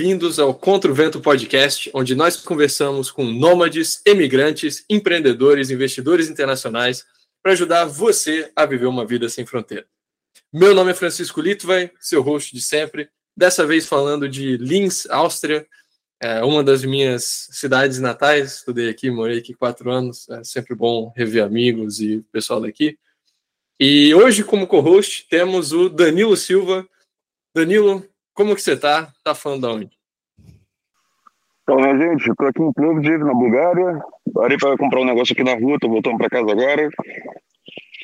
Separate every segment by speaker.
Speaker 1: bem-vindos ao Contra o Vento Podcast, onde nós conversamos com nômades, emigrantes, empreendedores, investidores internacionais para ajudar você a viver uma vida sem fronteira. Meu nome é Francisco Litvai, seu host de sempre, dessa vez falando de Linz, Áustria, é uma das minhas cidades natais. Estudei aqui, morei aqui quatro anos, é sempre bom rever amigos e pessoal daqui. E hoje, como co-host, temos o Danilo Silva. Danilo, como que você tá? Tá falando de onde?
Speaker 2: Então, minha gente, eu tô aqui em Plovdiv, na Bulgária. Parei para comprar um negócio aqui na rua, tô voltando para casa agora.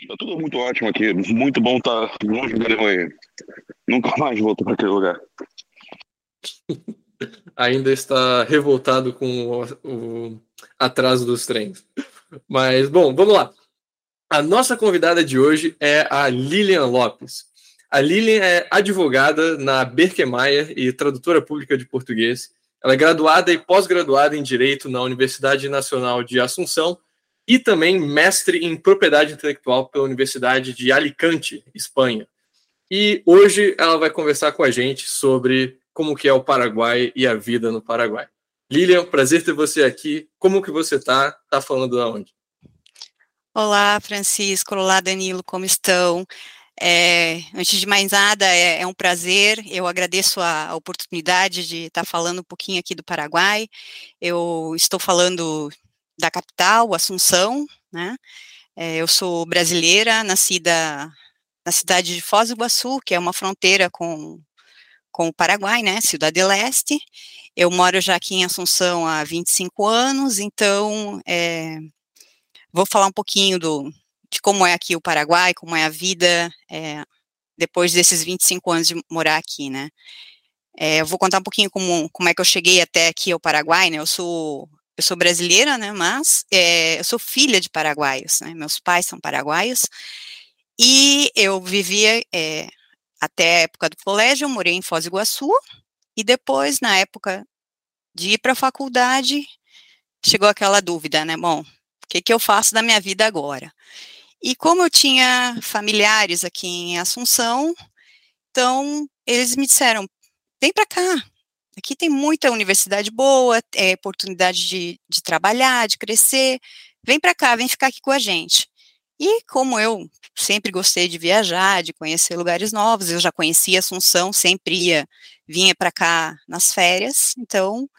Speaker 2: Tá tudo muito ótimo aqui, muito bom estar tá longe da Alemanha. Nunca mais volto para aquele lugar.
Speaker 1: Ainda está revoltado com o, o atraso dos trens. Mas, bom, vamos lá. A nossa convidada de hoje é a Lilian Lopes. A Lilian é advogada na Berkemeyer e tradutora pública de português. Ela é graduada e pós-graduada em Direito na Universidade Nacional de Assunção e também mestre em Propriedade Intelectual pela Universidade de Alicante, Espanha. E hoje ela vai conversar com a gente sobre como que é o Paraguai e a vida no Paraguai. Lilian, prazer ter você aqui. Como que você tá? Tá falando da onde?
Speaker 3: Olá, Francisco. Olá, Danilo. Como estão? É, antes de mais nada, é, é, um prazer, eu agradeço a, a oportunidade de estar falando um pouquinho aqui do Paraguai. Eu estou falando da capital, Assunção, né? É, eu sou brasileira, nascida na cidade de Foz do Iguaçu, que é uma fronteira com, com o Paraguai, né? Cidade de Leste. Eu moro já aqui em Assunção há 25 anos, então é, vou falar um pouquinho do, de como é aqui o Paraguai, como é a vida é, depois desses 25 anos de morar aqui, né? É, eu vou contar um pouquinho como, como é que eu cheguei até aqui ao Paraguai, né? Eu sou eu sou brasileira, né? Mas é, eu sou filha de paraguaios, né? Meus pais são paraguaios e eu vivia é, até a época do colégio, eu morei em Foz do Iguaçu e depois, na época de ir para a faculdade, chegou aquela dúvida, né? Bom, o que, que eu faço da minha vida agora? E como eu tinha familiares aqui em Assunção, então eles me disseram: vem para cá. Aqui tem muita universidade boa, é, oportunidade de, de trabalhar, de crescer. Vem para cá, vem ficar aqui com a gente. E como eu sempre gostei de viajar, de conhecer lugares novos, eu já conhecia Assunção, sempre ia, vinha para cá nas férias, então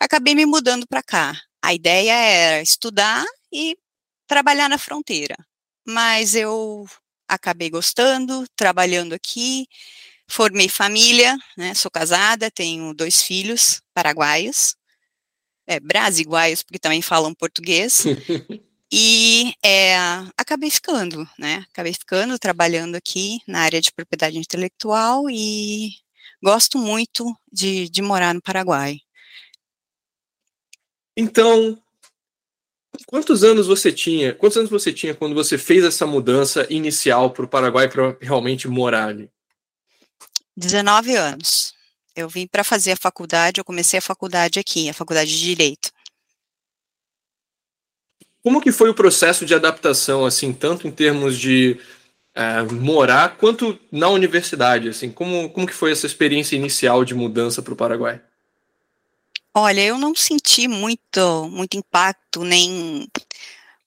Speaker 3: acabei me mudando para cá. A ideia era estudar e trabalhar na fronteira mas eu acabei gostando, trabalhando aqui, formei família, né, sou casada, tenho dois filhos paraguaios, é, brasiguaios, porque também falam português, e é, acabei ficando, né, acabei ficando, trabalhando aqui na área de propriedade intelectual e gosto muito de, de morar no Paraguai.
Speaker 1: Então, Quantos anos você tinha? Quantos anos você tinha quando você fez essa mudança inicial para o Paraguai para realmente morar ali?
Speaker 3: 19 anos. Eu vim para fazer a faculdade, eu comecei a faculdade aqui, a faculdade de Direito.
Speaker 1: Como que foi o processo de adaptação, assim, tanto em termos de é, morar quanto na universidade, assim, como, como que foi essa experiência inicial de mudança para o Paraguai?
Speaker 3: Olha, eu não senti muito, muito impacto, nem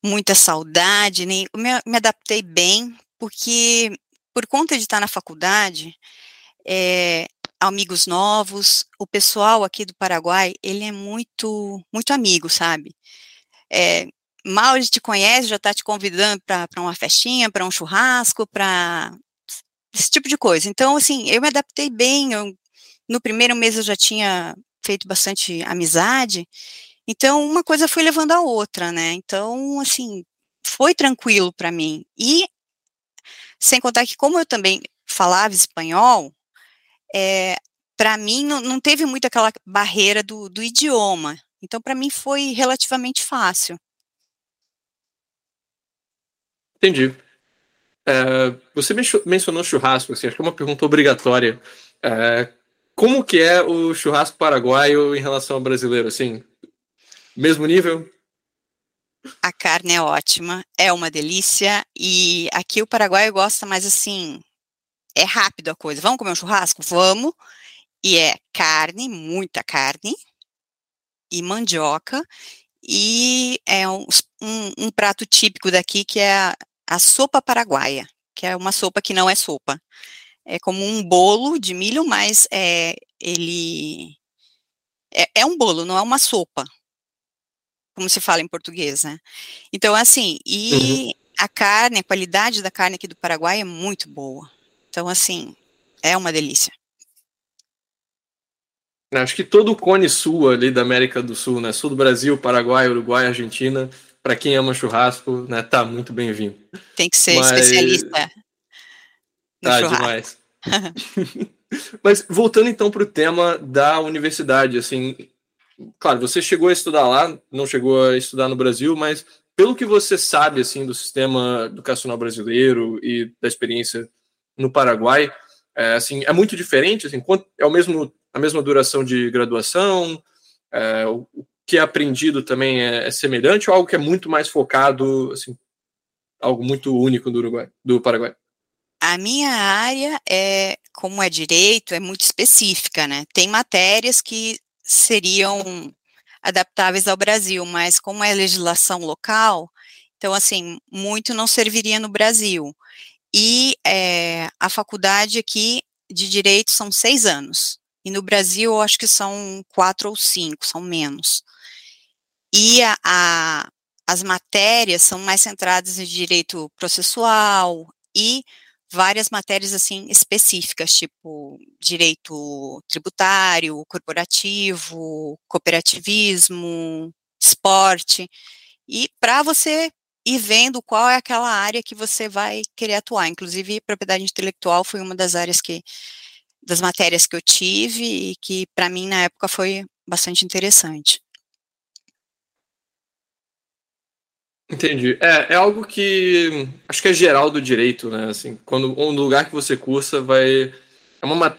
Speaker 3: muita saudade, nem me, me adaptei bem, porque por conta de estar na faculdade, é, amigos novos, o pessoal aqui do Paraguai, ele é muito, muito amigo, sabe? É, mal ele te conhece, já está te convidando para uma festinha, para um churrasco, para esse tipo de coisa. Então, assim, eu me adaptei bem. Eu, no primeiro mês eu já tinha feito bastante amizade. Então, uma coisa foi levando a outra, né? Então, assim, foi tranquilo para mim. E, sem contar que, como eu também falava espanhol, é, para mim não, não, teve muito aquela barreira do, do idioma. Então, para mim foi relativamente fácil.
Speaker 1: Entendi. É, você mencionou churrasco, assim, acho que é uma pergunta obrigatória. É, como que é o churrasco paraguaio em relação ao brasileiro, assim? Mesmo nível?
Speaker 3: A carne é ótima, é uma delícia, e aqui o paraguaio gosta mais assim, é rápido a coisa. Vamos comer um churrasco? Vamos. E é carne, muita carne, e mandioca, e é um, um, um prato típico daqui que é a, a sopa paraguaia, que é uma sopa que não é sopa. É como um bolo de milho, mas é, ele é, é um bolo, não é uma sopa, como se fala em português, né? Então, assim, e uhum. a carne, a qualidade da carne aqui do Paraguai é muito boa. Então, assim, é uma delícia.
Speaker 1: Acho que todo o cone sul ali da América do Sul, né? Sul do Brasil, Paraguai, Uruguai, Argentina, para quem ama churrasco, né, tá muito bem-vindo.
Speaker 3: Tem que ser Mas... especialista.
Speaker 1: Tá churrasco. demais. Mas voltando então para o tema da universidade, assim, claro, você chegou a estudar lá, não chegou a estudar no Brasil, mas pelo que você sabe assim do sistema educacional brasileiro e da experiência no Paraguai, é, assim, é muito diferente, assim, é o mesmo a mesma duração de graduação, é, o que é aprendido também é, é, semelhante ou algo que é muito mais focado, assim, algo muito único do Uruguai, do Paraguai?
Speaker 3: A minha área é, como é direito, é muito específica, né? Tem matérias que seriam adaptáveis ao Brasil, mas como é legislação local, então, assim, muito não serviria no Brasil. E é, a faculdade aqui de direito são seis anos. E no Brasil, eu acho que são quatro ou cinco, são menos. E a, a, as matérias são mais centradas em direito processual e várias matérias assim específicas, tipo direito tributário, corporativo, cooperativismo, esporte, e para você ir vendo qual é aquela área que você vai querer atuar. Inclusive, propriedade intelectual foi uma das áreas que das matérias que eu tive e que para mim na época foi bastante interessante.
Speaker 1: Entendi. É, é algo que acho que é geral do direito, né? Assim, quando um lugar que você cursa vai. É uma.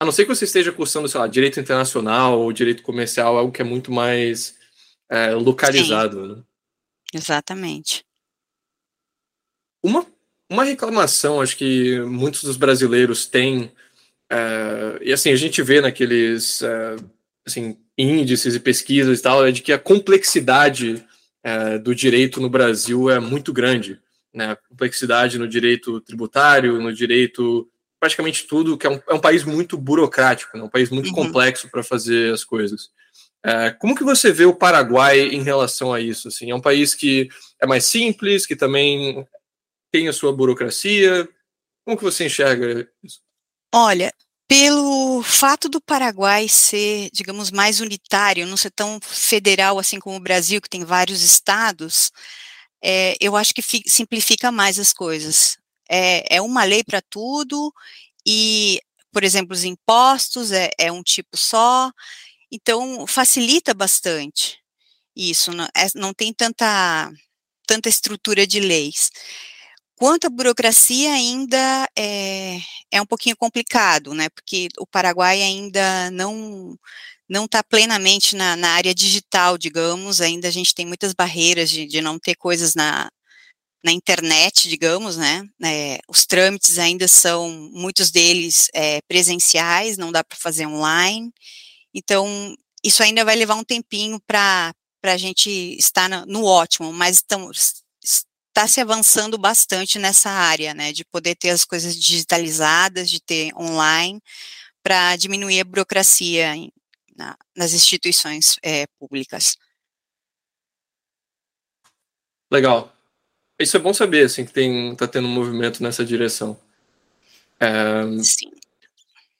Speaker 1: A não ser que você esteja cursando, sei lá, direito internacional ou direito comercial, algo que é muito mais é, localizado, né?
Speaker 3: Exatamente.
Speaker 1: Uma, uma reclamação, acho que muitos dos brasileiros têm, é, e assim, a gente vê naqueles é, assim, índices e pesquisas e tal, é de que a complexidade é, do direito no Brasil é muito grande. Né? A complexidade no direito tributário, no direito. praticamente tudo, que é um, é um país muito burocrático, né? um país muito uhum. complexo para fazer as coisas. É, como que você vê o Paraguai em relação a isso? Assim, é um país que é mais simples, que também tem a sua burocracia. Como que você enxerga isso?
Speaker 3: Olha, pelo fato do Paraguai ser, digamos, mais unitário, não ser tão federal assim como o Brasil, que tem vários estados, é, eu acho que simplifica mais as coisas. É, é uma lei para tudo, e, por exemplo, os impostos é, é, um tipo só, então facilita bastante isso, não, é, não tem tanta, tanta estrutura de leis. Quanto à burocracia, ainda é, é um pouquinho complicado, né? Porque o Paraguai ainda não não está plenamente na, na, área digital, digamos, ainda a gente tem muitas barreiras de, de não ter coisas na, na internet, digamos, né? É, os trâmites ainda são, muitos deles é, presenciais, não dá para fazer online. Então, isso ainda vai levar um tempinho para a gente estar no, no ótimo, mas estamos, está se avançando bastante nessa área, né, de poder ter as coisas digitalizadas, de ter online, para diminuir a burocracia em, na, nas instituições é, públicas.
Speaker 1: Legal. Isso é bom saber, assim, que tem, tá tendo um movimento nessa direção. É, Sim.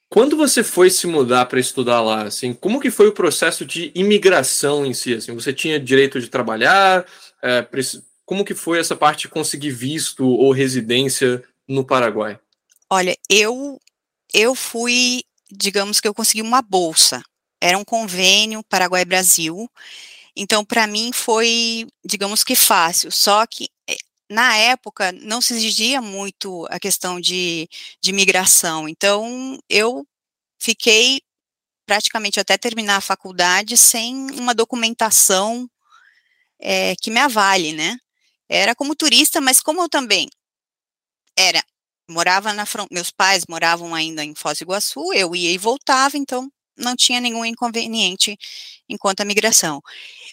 Speaker 1: Quando você foi se mudar para estudar lá, assim, como que foi o processo de imigração em si? Assim, você tinha direito de trabalhar? É, como que foi essa parte de conseguir visto ou residência no Paraguai?
Speaker 3: Olha, eu eu fui, digamos que eu consegui uma bolsa. Era um convênio Paraguai-Brasil. Então, para mim foi, digamos que fácil. Só que eh, na época não se exigia muito a questão de, de migração. Então, eu fiquei praticamente até terminar a faculdade sem uma documentação é, que me avale, né? Era como turista, mas como eu também era morava na meus pais moravam ainda em Foz do Iguaçu, eu ia e voltava, então não tinha nenhum inconveniente enquanto a migração.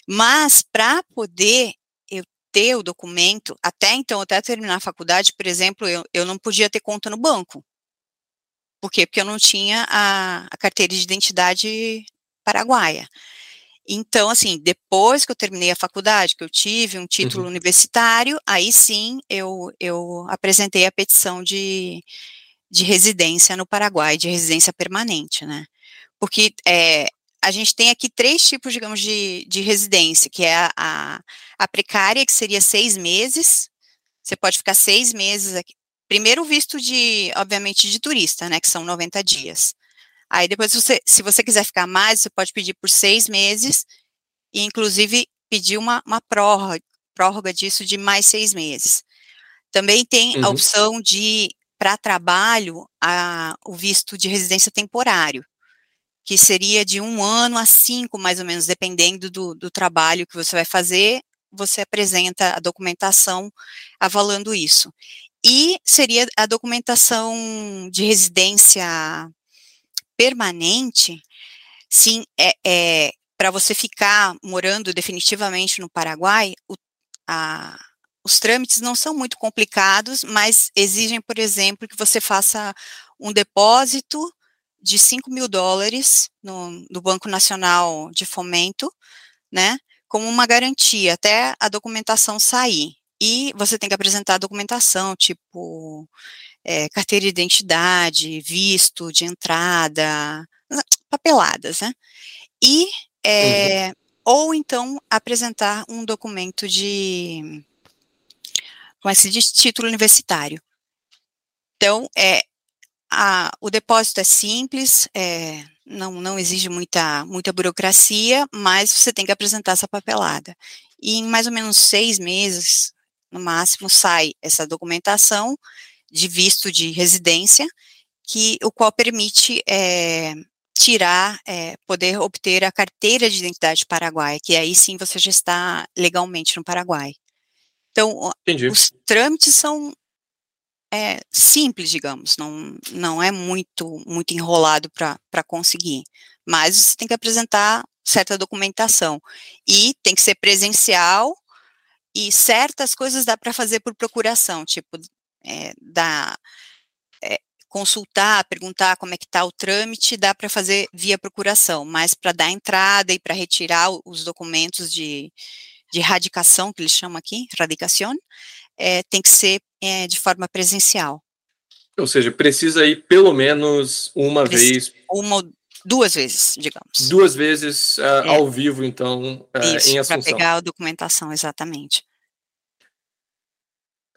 Speaker 3: Mas para poder eu ter o documento, até então, até terminar a faculdade, por exemplo, eu, eu não podia ter conta no banco. Por quê? Porque eu não tinha a, a carteira de identidade paraguaia. Então, assim, depois que eu terminei a faculdade, que eu tive um título uhum. universitário, aí sim eu, eu apresentei a petição de, de residência no Paraguai, de residência permanente, né? Porque é, a gente tem aqui três tipos, digamos, de, de residência, que é a, a, a precária, que seria seis meses, você pode ficar seis meses aqui. Primeiro visto de, obviamente, de turista, né, que são 90 dias. Aí depois, você, se você quiser ficar mais, você pode pedir por seis meses e, inclusive, pedir uma, uma prórroga, prórroga disso de mais seis meses. Também tem uhum. a opção de, para trabalho, a, o visto de residência temporário, que seria de um ano a cinco, mais ou menos, dependendo do, do trabalho que você vai fazer, você apresenta a documentação avalando isso. E seria a documentação de residência permanente, sim, é, é para você ficar morando definitivamente no Paraguai, o, a, os trâmites não são muito complicados, mas exigem, por exemplo, que você faça um depósito de 5 mil dólares no, no Banco Nacional de Fomento, né, como uma garantia até a documentação sair. E você tem que apresentar a documentação, tipo é, carteira de identidade, visto de entrada, papeladas, né? E, é, uhum. ou então apresentar um documento de, como é que se diz, título universitário. Então, é, a, o depósito é simples, é, não, não exige muita, muita burocracia, mas você tem que apresentar essa papelada. E em mais ou menos seis meses, no máximo, sai essa documentação, de visto de residência, que o qual permite é, tirar, é, poder obter a carteira de identidade paraguaia, que aí sim você já está legalmente no Paraguai. Então, Entendi. os trâmites são é, simples, digamos, não, não é muito, muito enrolado para conseguir, mas você tem que apresentar certa documentação e tem que ser presencial e certas coisas dá para fazer por procuração, tipo é, da, é, consultar, perguntar como é que está o trâmite, dá para fazer via procuração, mas para dar entrada e para retirar os documentos de, de radicação, que eles chamam aqui, radicação, é, tem que ser é, de forma presencial.
Speaker 1: Ou seja, precisa ir pelo menos uma vez.
Speaker 3: Uma duas vezes, digamos.
Speaker 1: Duas vezes uh, ao vivo, então, uh, Isso, em Assunção.
Speaker 3: Para pegar a documentação, exatamente.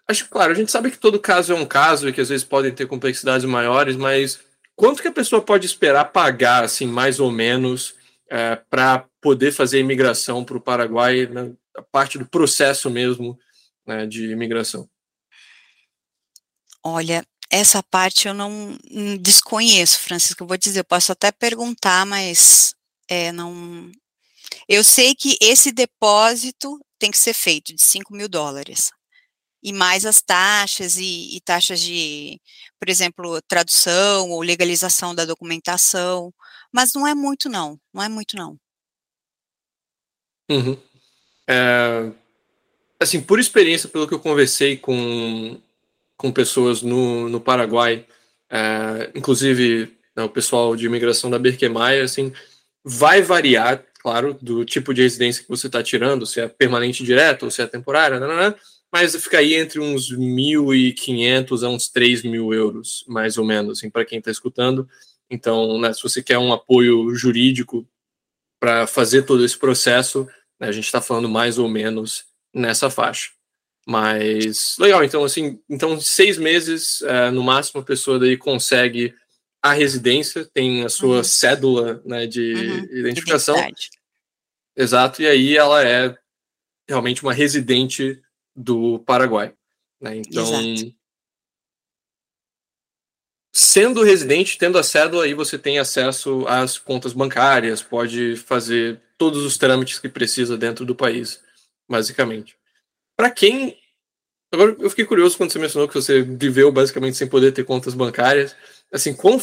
Speaker 1: Acho claro, a gente sabe que todo caso é um caso e que às vezes podem ter complexidades maiores, mas quanto que a pessoa pode esperar pagar, assim, mais ou menos, é, para poder fazer a imigração para o Paraguai, né, a parte do processo mesmo né, de imigração?
Speaker 3: Olha, essa parte eu não desconheço, Francisco. Eu vou dizer, eu posso até perguntar, mas é, não. Eu sei que esse depósito tem que ser feito de 5 mil dólares e mais as taxas e, e, taxas de, por exemplo, tradução ou legalização da documentação, mas não é muito não, não é muito não.
Speaker 1: Uhum. É, assim, por experiência, pelo que eu conversei com, com pessoas no, no Paraguai, é, inclusive né, o pessoal de imigração da Berkemeyer, assim, vai variar, claro, do tipo de residência que você está tirando, se é permanente direto ou se é temporária, né, mas fica aí entre uns 1.500 a uns 3 mil euros, mais ou menos, assim, para quem está escutando. Então, né, se você quer um apoio jurídico para fazer todo esse processo, né, a gente está falando mais ou menos nessa faixa. Mas legal, então assim, então seis meses é, no máximo a pessoa daí consegue a residência, tem a sua uhum. cédula né, de uhum. identificação. Identidade. Exato, e aí ela é realmente uma residente do Paraguai. Né? Então, Exato. sendo residente, tendo a cédula, aí você tem acesso às contas bancárias, pode fazer todos os trâmites que precisa dentro do país, basicamente. Para quem agora eu fiquei curioso quando você mencionou que você viveu basicamente sem poder ter contas bancárias. Assim, quão,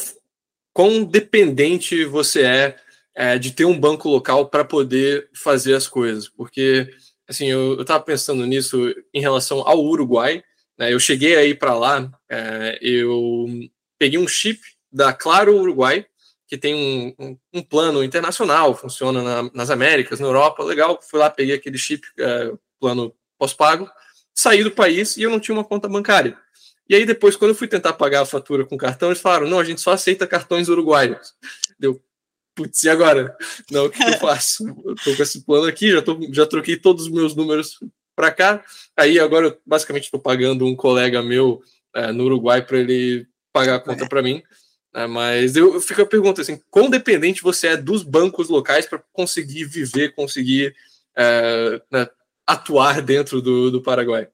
Speaker 1: quão dependente você é, é de ter um banco local para poder fazer as coisas? Porque, assim, eu estava pensando nisso em relação ao Uruguai. Né, eu cheguei aí para lá, é, eu peguei um chip da Claro Uruguai, que tem um, um, um plano internacional, funciona na, nas Américas, na Europa, legal. Fui lá, peguei aquele chip, é, plano pós-pago, saí do país e eu não tinha uma conta bancária. E aí depois, quando eu fui tentar pagar a fatura com cartão, eles falaram, não, a gente só aceita cartões uruguaios. Deu, putz, e agora? Não, o que eu faço? Eu tô com esse plano aqui, já, tô, já troquei todos os meus números para cá. Aí agora eu basicamente estou pagando um colega meu é, no Uruguai para ele pagar a conta para mim. É, mas eu, eu fico a pergunta assim: quão dependente você é dos bancos locais para conseguir viver, conseguir é, né, atuar dentro do, do Paraguai?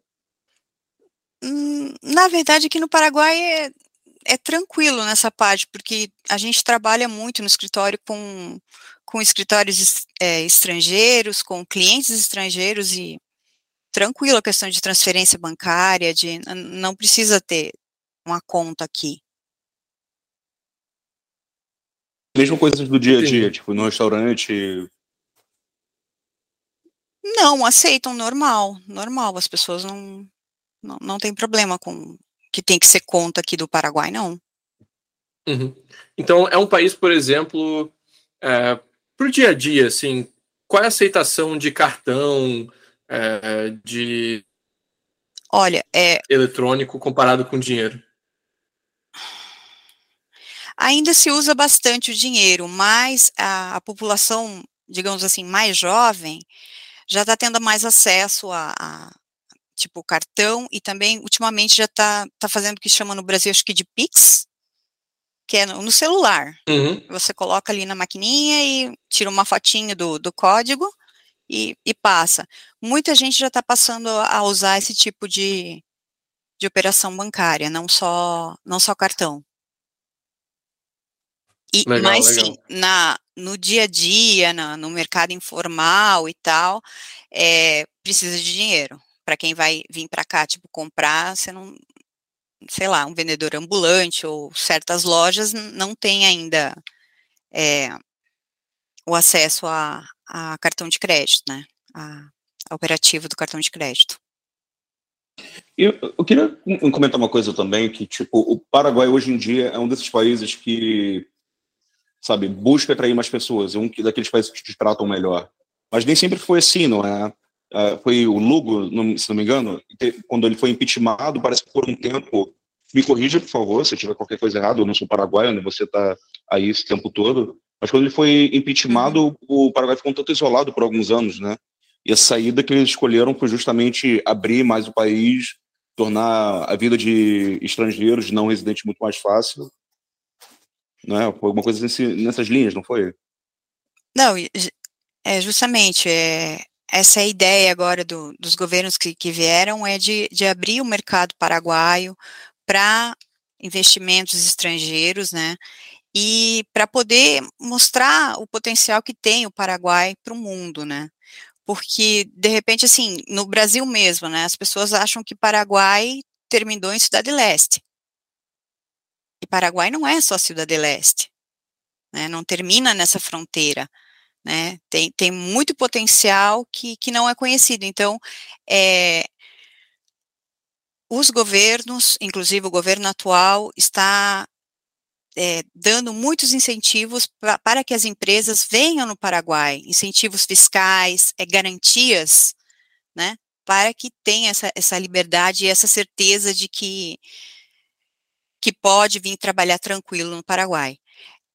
Speaker 3: Hum, na verdade, aqui no Paraguai é, tranquilo nessa parte, porque a gente trabalha muito no escritório com, com escritórios é, estrangeiros, com clientes estrangeiros e tranquilo a questão de transferência bancária, de não precisa ter uma conta aqui.
Speaker 2: Mesmo coisas do dia a dia, tipo no restaurante.
Speaker 3: Não, aceitam normal, normal. As pessoas não, não, não tem problema com que tem que ser conta aqui do Paraguai, não.
Speaker 1: Uhum. Então, é um país, por exemplo, é, para o dia a dia, assim, qual é a aceitação de cartão, é, de
Speaker 3: Olha, é
Speaker 1: eletrônico comparado com dinheiro?
Speaker 3: Ainda se usa bastante o dinheiro, mas a, a população, digamos assim, mais jovem, já está tendo mais acesso a, a, tipo cartão e também ultimamente já está tá fazendo o que chama no Brasil acho que de Pix, que é no, celular.
Speaker 1: Uhum.
Speaker 3: Você coloca ali na maquininha e tira uma fotinha do, do código e, e passa. Muita gente já está passando a usar esse tipo de, de operação bancária, não só não só cartão. E, legal, mas legal. sim, na, no dia a dia, na, no mercado informal e tal, é, precisa de dinheiro. Para quem vai vir para cá, tipo, comprar, você não, sei lá, um vendedor ambulante ou certas lojas não tem ainda é, o acesso a, a, cartão de crédito, né? A, a operativo do cartão de crédito.
Speaker 2: Eu, eu queria comentar uma coisa também, que, tipo, o Paraguai hoje em dia é um desses países que sabe, busca atrair mais pessoas, é um daqueles países que te tratam melhor. Mas nem sempre foi assim, não é? Uh, foi o Lugo, se não me engano, quando ele foi impeachmentado, parece que por um tempo, me corrija, por favor, se tiver qualquer coisa errada, eu não sou paraguaio, né, você está aí esse tempo todo, mas quando ele foi impeachmentado, o Paraguai ficou um tanto isolado por alguns anos, né? E a saída que eles escolheram foi justamente abrir mais o país, tornar a vida de estrangeiros não residentes muito mais fácil não é? Foi alguma coisa nesse, nessas linhas, não foi?
Speaker 3: Não, é justamente, é, essa é a ideia agora do, dos governos que, que vieram, é de, de abrir o mercado paraguaio para investimentos estrangeiros, né, e para poder mostrar o potencial que tem o Paraguai para o mundo, né, porque, de repente, assim, no Brasil mesmo, né, as pessoas acham que Paraguai terminou em Cidade Leste, e Paraguai não é só Cidade Leste, né, não termina nessa fronteira, né, tem, tem muito potencial que, que não é conhecido. Então, é, os governos, inclusive o governo atual, está é, dando muitos incentivos pra, para que as empresas venham no Paraguai, incentivos fiscais, é, garantias, né, para que tenha essa, essa liberdade e essa certeza de que que pode vir trabalhar tranquilo no Paraguai.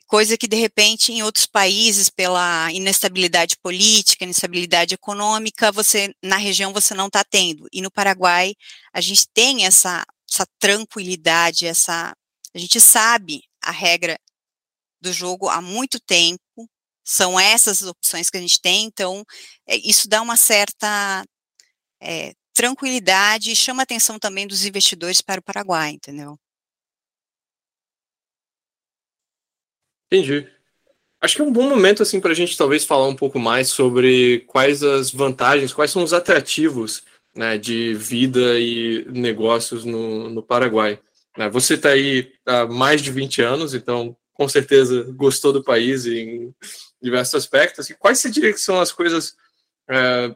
Speaker 3: Coisa que, de repente, em outros países, pela inestabilidade política, inestabilidade econômica, você na região você não está tendo. E no Paraguai, a gente tem essa, essa tranquilidade, essa. A gente sabe a regra do jogo há muito tempo, são essas as opções que a gente tem, então é, isso dá uma certa é, tranquilidade e chama a atenção também dos investidores para o Paraguai, entendeu?
Speaker 1: Entendi. Acho que é um bom momento assim para a gente talvez falar um pouco mais sobre quais as vantagens, quais são os atrativos né, de vida e negócios no, no Paraguai. Né? Você está aí há mais de 20 anos, então com certeza gostou do país em diversos aspectos. E quais você diria que são as coisas, é,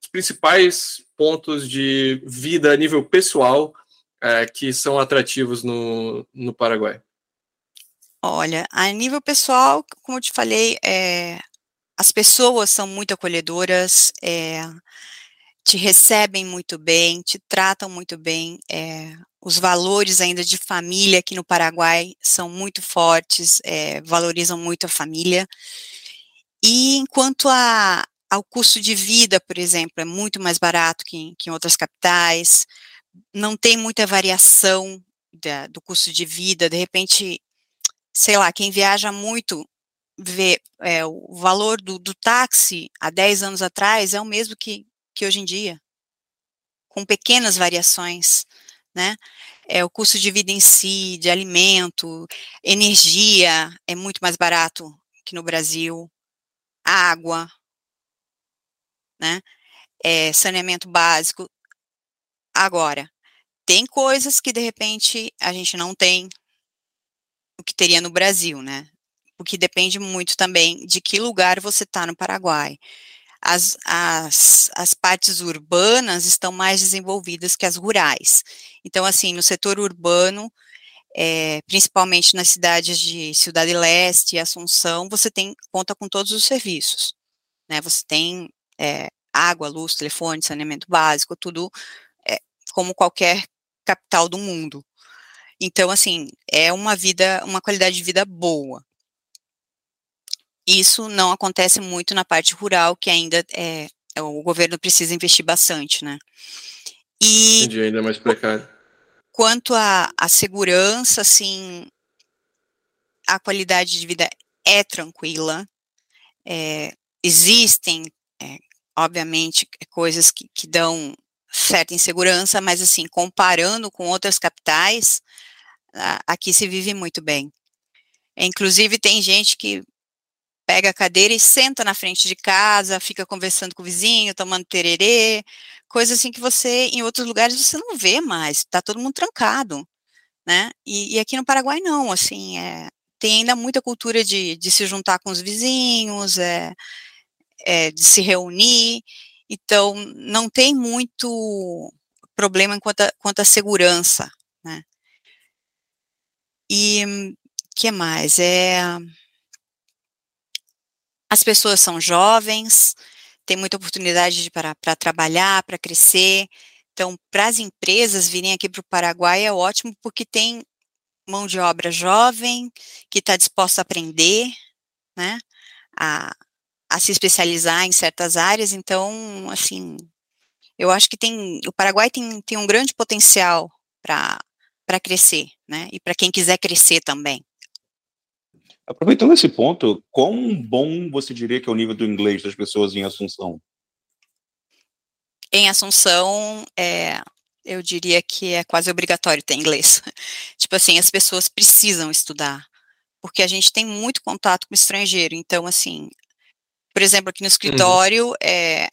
Speaker 1: os principais pontos de vida a nível pessoal é, que são atrativos no, no Paraguai?
Speaker 3: Olha, a nível pessoal, como eu te falei, é, as pessoas são muito acolhedoras, é, te recebem muito bem, te tratam muito bem. É, os valores ainda de família aqui no Paraguai são muito fortes, é, valorizam muito a família. E enquanto a, ao custo de vida, por exemplo, é muito mais barato que, que em outras capitais, não tem muita variação da, do custo de vida, de repente sei lá, quem viaja muito vê é, o valor do, do, táxi há 10 anos atrás é o mesmo que, que hoje em dia, com pequenas variações, né? É, o custo de vida em si, de alimento, energia é muito mais barato que no Brasil, água, né? É, saneamento básico. Agora, tem coisas que de repente a gente não tem, o que teria no Brasil, né? O que depende muito também de que lugar você está no Paraguai. As, as, as partes urbanas estão mais desenvolvidas que as rurais. Então, assim, no setor urbano, é, principalmente nas cidades de Cidade Leste e Assunção, você tem conta com todos os serviços. Né? Você tem é, água, luz, telefone, saneamento básico, tudo é, como qualquer capital do mundo. Então, assim, é uma vida, uma qualidade de vida boa. Isso não acontece muito na parte rural, que ainda é, é o governo precisa investir bastante, né?
Speaker 1: E Entendi, ainda mais precário.
Speaker 3: Quanto à segurança, assim, a qualidade de vida é tranquila. É, existem, é, obviamente, coisas que, que dão certa insegurança, mas assim, comparando com outras capitais, aqui se vive muito bem. Inclusive, tem gente que pega a cadeira e senta na frente de casa, fica conversando com o vizinho, tomando tererê, coisa assim que você, em outros lugares, você não vê mais, está todo mundo trancado, né? E, e, aqui no Paraguai, não, assim, é, tem ainda muita cultura de, de se juntar com os vizinhos, é, é, de se reunir, então não tem muito problema quanto quanto a segurança? E que mais? É as pessoas são jovens, tem muita oportunidade para trabalhar, para crescer. Então, para as empresas virem aqui para o Paraguai é ótimo porque tem mão de obra jovem que está disposta a aprender, né? A, a se especializar em certas áreas. Então, assim, eu acho que tem o Paraguai tem, tem um grande potencial para para crescer, né? E para quem quiser crescer também.
Speaker 2: Aproveitando esse ponto, quão bom você diria que é o nível do inglês das pessoas em Assunção?
Speaker 3: Em Assunção, é, eu diria que é quase obrigatório ter inglês. tipo assim, as pessoas precisam estudar, porque a gente tem muito contato com o estrangeiro. Então, assim, por exemplo, aqui no escritório, uhum. é,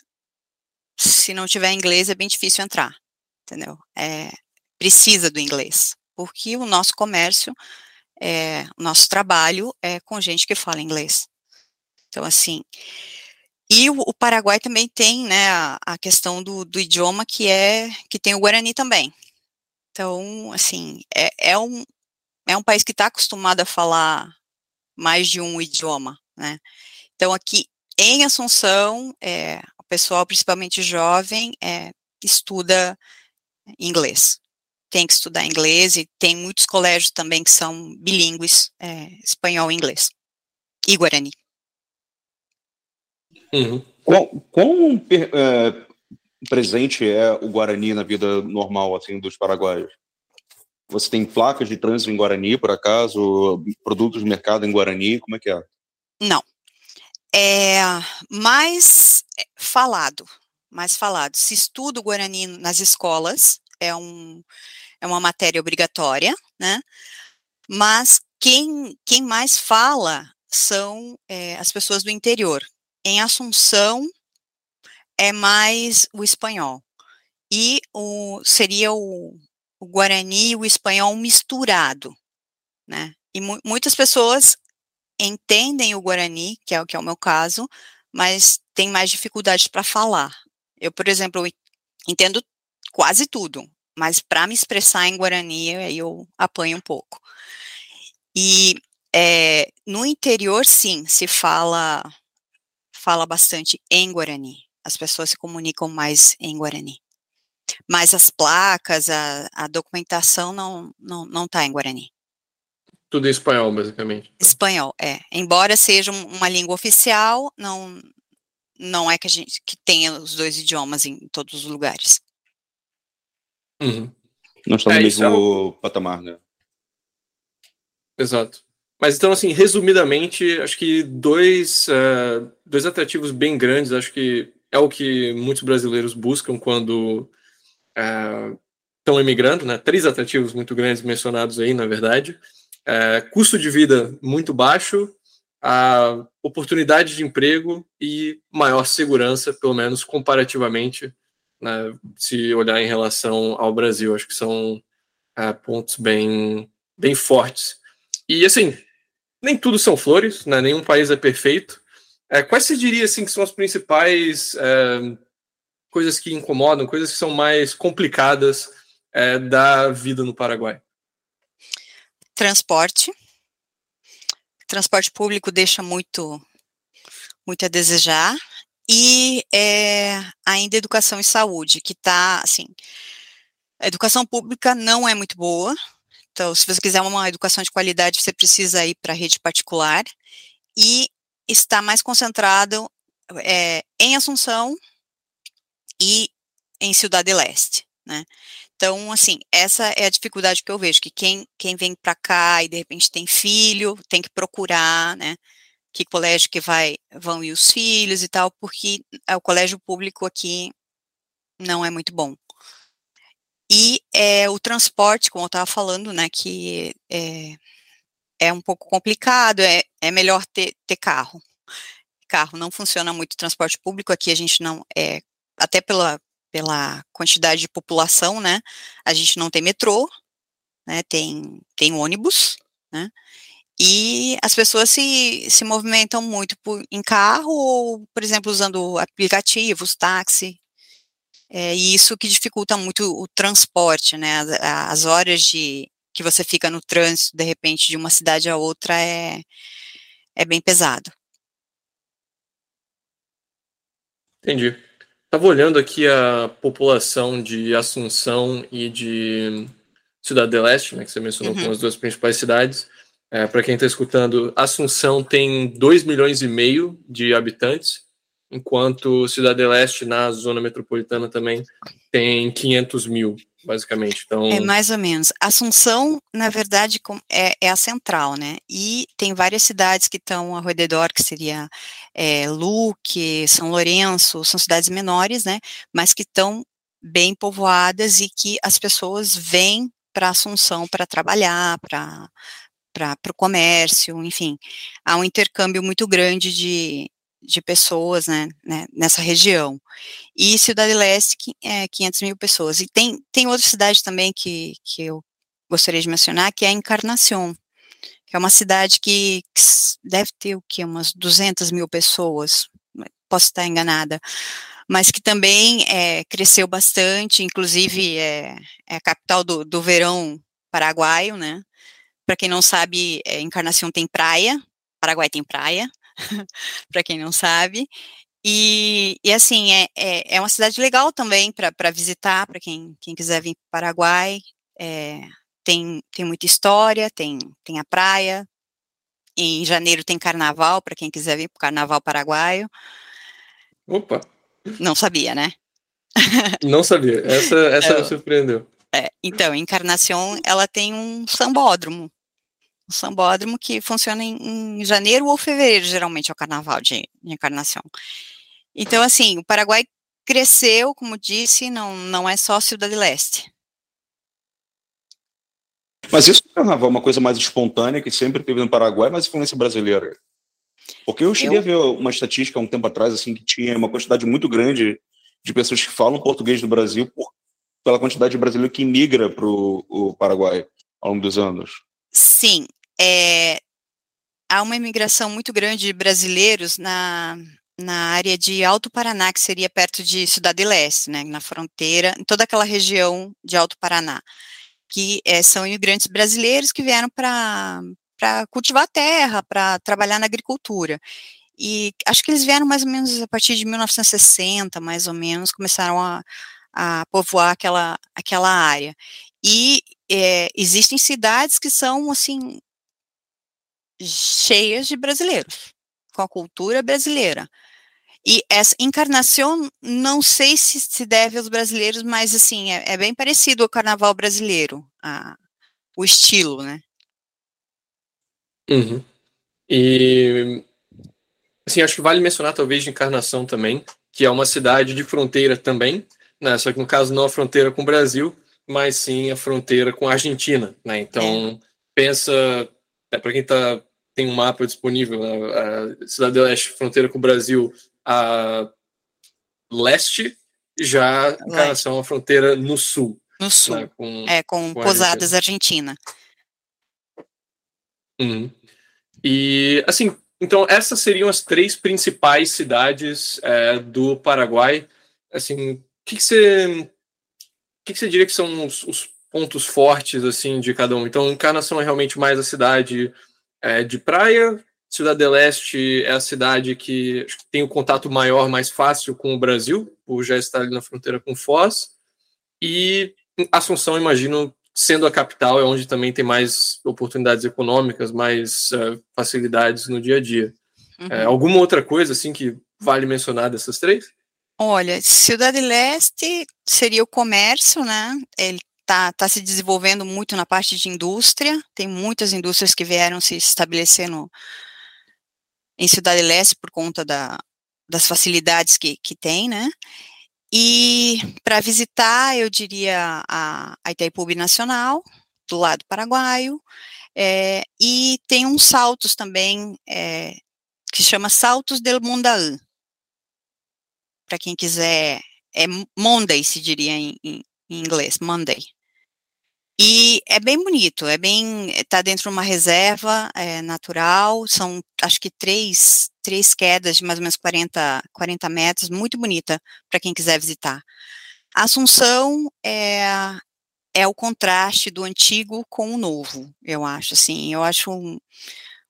Speaker 3: se não tiver inglês, é bem difícil entrar, entendeu? É, precisa do inglês, porque o nosso comércio, é, o nosso trabalho é com gente que fala inglês. Então, assim, e o, o Paraguai também tem, né, a, a questão do, do, idioma que é, que tem o Guarani também. Então, assim, é, é um, é um país que está acostumado a falar mais de um idioma, né. Então, aqui em Assunção, é, o pessoal, principalmente jovem, é, estuda inglês tem que estudar inglês e tem muitos colégios também que são bilíngues, é, espanhol e inglês. E Guarani.
Speaker 2: Uhum. Quão, quão é, presente é o Guarani na vida normal assim dos paraguaios? Você tem placas de trânsito em Guarani, por acaso? Produtos de mercado em Guarani? Como é que é?
Speaker 3: Não. É mais falado, mais falado. Se estuda o Guarani nas escolas, é, um, é uma matéria obrigatória, né? Mas quem, quem mais fala são é, as pessoas do interior. Em Assunção é mais o espanhol. e o, seria o, o Guarani e o espanhol misturado, né? E mu muitas pessoas entendem o Guarani, que é, que é o meu caso, mas tem mais dificuldade para falar. Eu, por exemplo, entendo quase tudo, mas para me expressar em Guarani, aí eu apanho um pouco. E é, no interior, sim, se fala fala bastante em Guarani. As pessoas se comunicam mais em Guarani. Mas as placas, a, a documentação não não não está em Guarani.
Speaker 1: Tudo em espanhol, basicamente.
Speaker 3: Espanhol, é. Embora seja uma língua oficial, não não é que a gente que tenha os dois idiomas em todos os lugares.
Speaker 1: Uhum.
Speaker 2: Não está no é, mesmo é... patamar, né?
Speaker 1: Exato. Mas então, assim, resumidamente, acho que dois, uh, dois atrativos bem grandes, acho que é o que muitos brasileiros buscam quando uh, estão emigrando, né? Três atrativos muito grandes mencionados aí, na verdade. Uh, custo de vida muito baixo, a oportunidade de emprego e maior segurança, pelo menos comparativamente, né, se olhar em relação ao Brasil. Acho que são pontos bem, bem fortes. E assim, nem tudo são flores, né? nenhum país é perfeito. É, quais você diria assim, que são as principais é, coisas que incomodam, coisas que são mais complicadas é, da vida no Paraguai?
Speaker 3: Transporte. Transporte público deixa muito, muito a desejar. E é, ainda educação e saúde, que está, assim, a educação pública não é muito boa, então, se você quiser uma educação de qualidade, você precisa ir para a rede particular e está mais concentrado é, em Assunção e em Cidade Leste, né? Então, assim, essa é a dificuldade que eu vejo, que quem, quem vem para cá e de repente tem filho, tem que procurar, né? Que colégio que vai, vão ir os filhos e tal, porque é, o colégio público aqui não é muito bom. E é, o transporte, como eu estava falando, né, que é, é um pouco complicado, é, é melhor ter, ter carro. Carro não funciona muito transporte público, aqui a gente não, é, até pela, pela quantidade de população, né, a gente não tem metrô, né, tem, tem ônibus, né, e as pessoas se, se movimentam muito por, em carro ou, por exemplo, usando aplicativos, táxi, é, e isso que dificulta muito o transporte, né? As, as, horas de que você fica no trânsito, de repente, de uma cidade a outra é, é bem pesado.
Speaker 1: Entendi. Estava olhando aqui a população de Assunção e de Cidade do Leste, né, que você mencionou uhum. como as duas principais cidades. É, Para quem está escutando, Assunção tem 2 milhões e meio de habitantes enquanto Cidade Leste, na zona metropolitana, também tem 500 mil, basicamente. Então...
Speaker 3: É mais ou menos. Assunção, na verdade, é, é a central, né? E tem várias cidades que estão ao redor, que seria é, Luque, São Lourenço, são cidades menores, né? Mas que estão bem povoadas e que as pessoas vêm para Assunção para trabalhar, para para o comércio, enfim, há um intercâmbio muito grande de, de pessoas, né, né, nessa região. E Cidade Leste, é 500 mil pessoas. E tem, tem outra cidade também que, que eu gostaria de mencionar, que é Encarnação, que é uma cidade que, que deve ter o que, umas 200 mil pessoas, posso estar enganada, mas que também é, cresceu bastante, inclusive é, é a capital do, do verão paraguaio, né, para quem não sabe, é, Encarnação tem praia, Paraguai tem praia, para quem não sabe. E, e assim, é, é, é, uma cidade legal também para visitar, para quem, quem quiser vir para o Paraguai. É, tem, tem muita história, tem, tem a praia. Em janeiro tem carnaval, para quem quiser vir para o carnaval paraguaio.
Speaker 1: Opa!
Speaker 3: Não sabia, né?
Speaker 1: Não sabia, essa, essa me surpreendeu.
Speaker 3: É, então, Encarnação, ela tem um sambódromo, o sambódromo que funciona em, em, janeiro ou fevereiro, geralmente, é o carnaval de, de, encarnação. Então, assim, o Paraguai cresceu, como disse, não, não é só Cidade Leste.
Speaker 2: Mas isso é carnaval, uma coisa mais espontânea que sempre teve no Paraguai, mas influência brasileira. Porque eu cheguei eu... a ver uma estatística há um tempo atrás, assim, que tinha uma quantidade muito grande de pessoas que falam português do Brasil por pela quantidade de brasileiro que migra para o Paraguai ao longo dos anos.
Speaker 3: Sim, é, há uma imigração muito grande de brasileiros na, na área de Alto Paraná, que seria perto de Cidade Leste, né, na fronteira, em toda aquela região de Alto Paraná, que é, são imigrantes brasileiros que vieram para cultivar terra, para trabalhar na agricultura. E acho que eles vieram mais ou menos a partir de 1960, mais ou menos, começaram a, a povoar aquela, aquela área. E é, existem cidades que são, assim, cheias de brasileiros, com a cultura brasileira. E essa encarnação, não sei se se deve aos brasileiros, mas assim, é, é bem parecido ao carnaval brasileiro, a, o estilo, né?
Speaker 1: Uhum. E, assim, acho que vale mencionar talvez de Encarnação também, que é uma cidade de fronteira também, né? Só que no caso não a fronteira com o Brasil, mas sim a fronteira com a Argentina, né? Então, é. pensa, é, para quem tá, tem um mapa disponível, a, a Cidade do Leste, fronteira com o Brasil, a leste, já em relação à fronteira no sul.
Speaker 3: No sul, né, com, é, com, com Posadas, Argentina.
Speaker 1: Uhum. E, assim, então essas seriam as três principais cidades é, do Paraguai. Assim, o que, que você o que, que você diria que são os, os, pontos fortes assim de cada um? Então, Encarnação é realmente mais a cidade é, de praia, Cidade del Leste é a cidade que tem o contato maior, mais fácil com o Brasil, por já estar ali na fronteira com Foz. E Assunção, imagino, sendo a capital, é onde também tem mais oportunidades econômicas, mais uh, facilidades no dia a dia. Uhum. É, alguma outra coisa assim que vale mencionar dessas três?
Speaker 3: Olha, Cidade Leste seria o comércio, né? Ele está tá se desenvolvendo muito na parte de indústria, tem muitas indústrias que vieram se estabelecer no, em Cidade Leste por conta da, das facilidades que, que tem, né? E para visitar, eu diria a, a Itaipu Nacional, do lado paraguaio, é, e tem uns saltos também, é, que chama Saltos del Mundaú. Para quem quiser, é Monday, se diria em, em, em inglês, Monday. E é bem bonito, é bem, está dentro de uma reserva é, natural, são acho que três, três quedas de mais ou menos 40, 40 metros, muito bonita para quem quiser visitar. A Assunção é, é o contraste do antigo com o novo, eu acho, assim, eu acho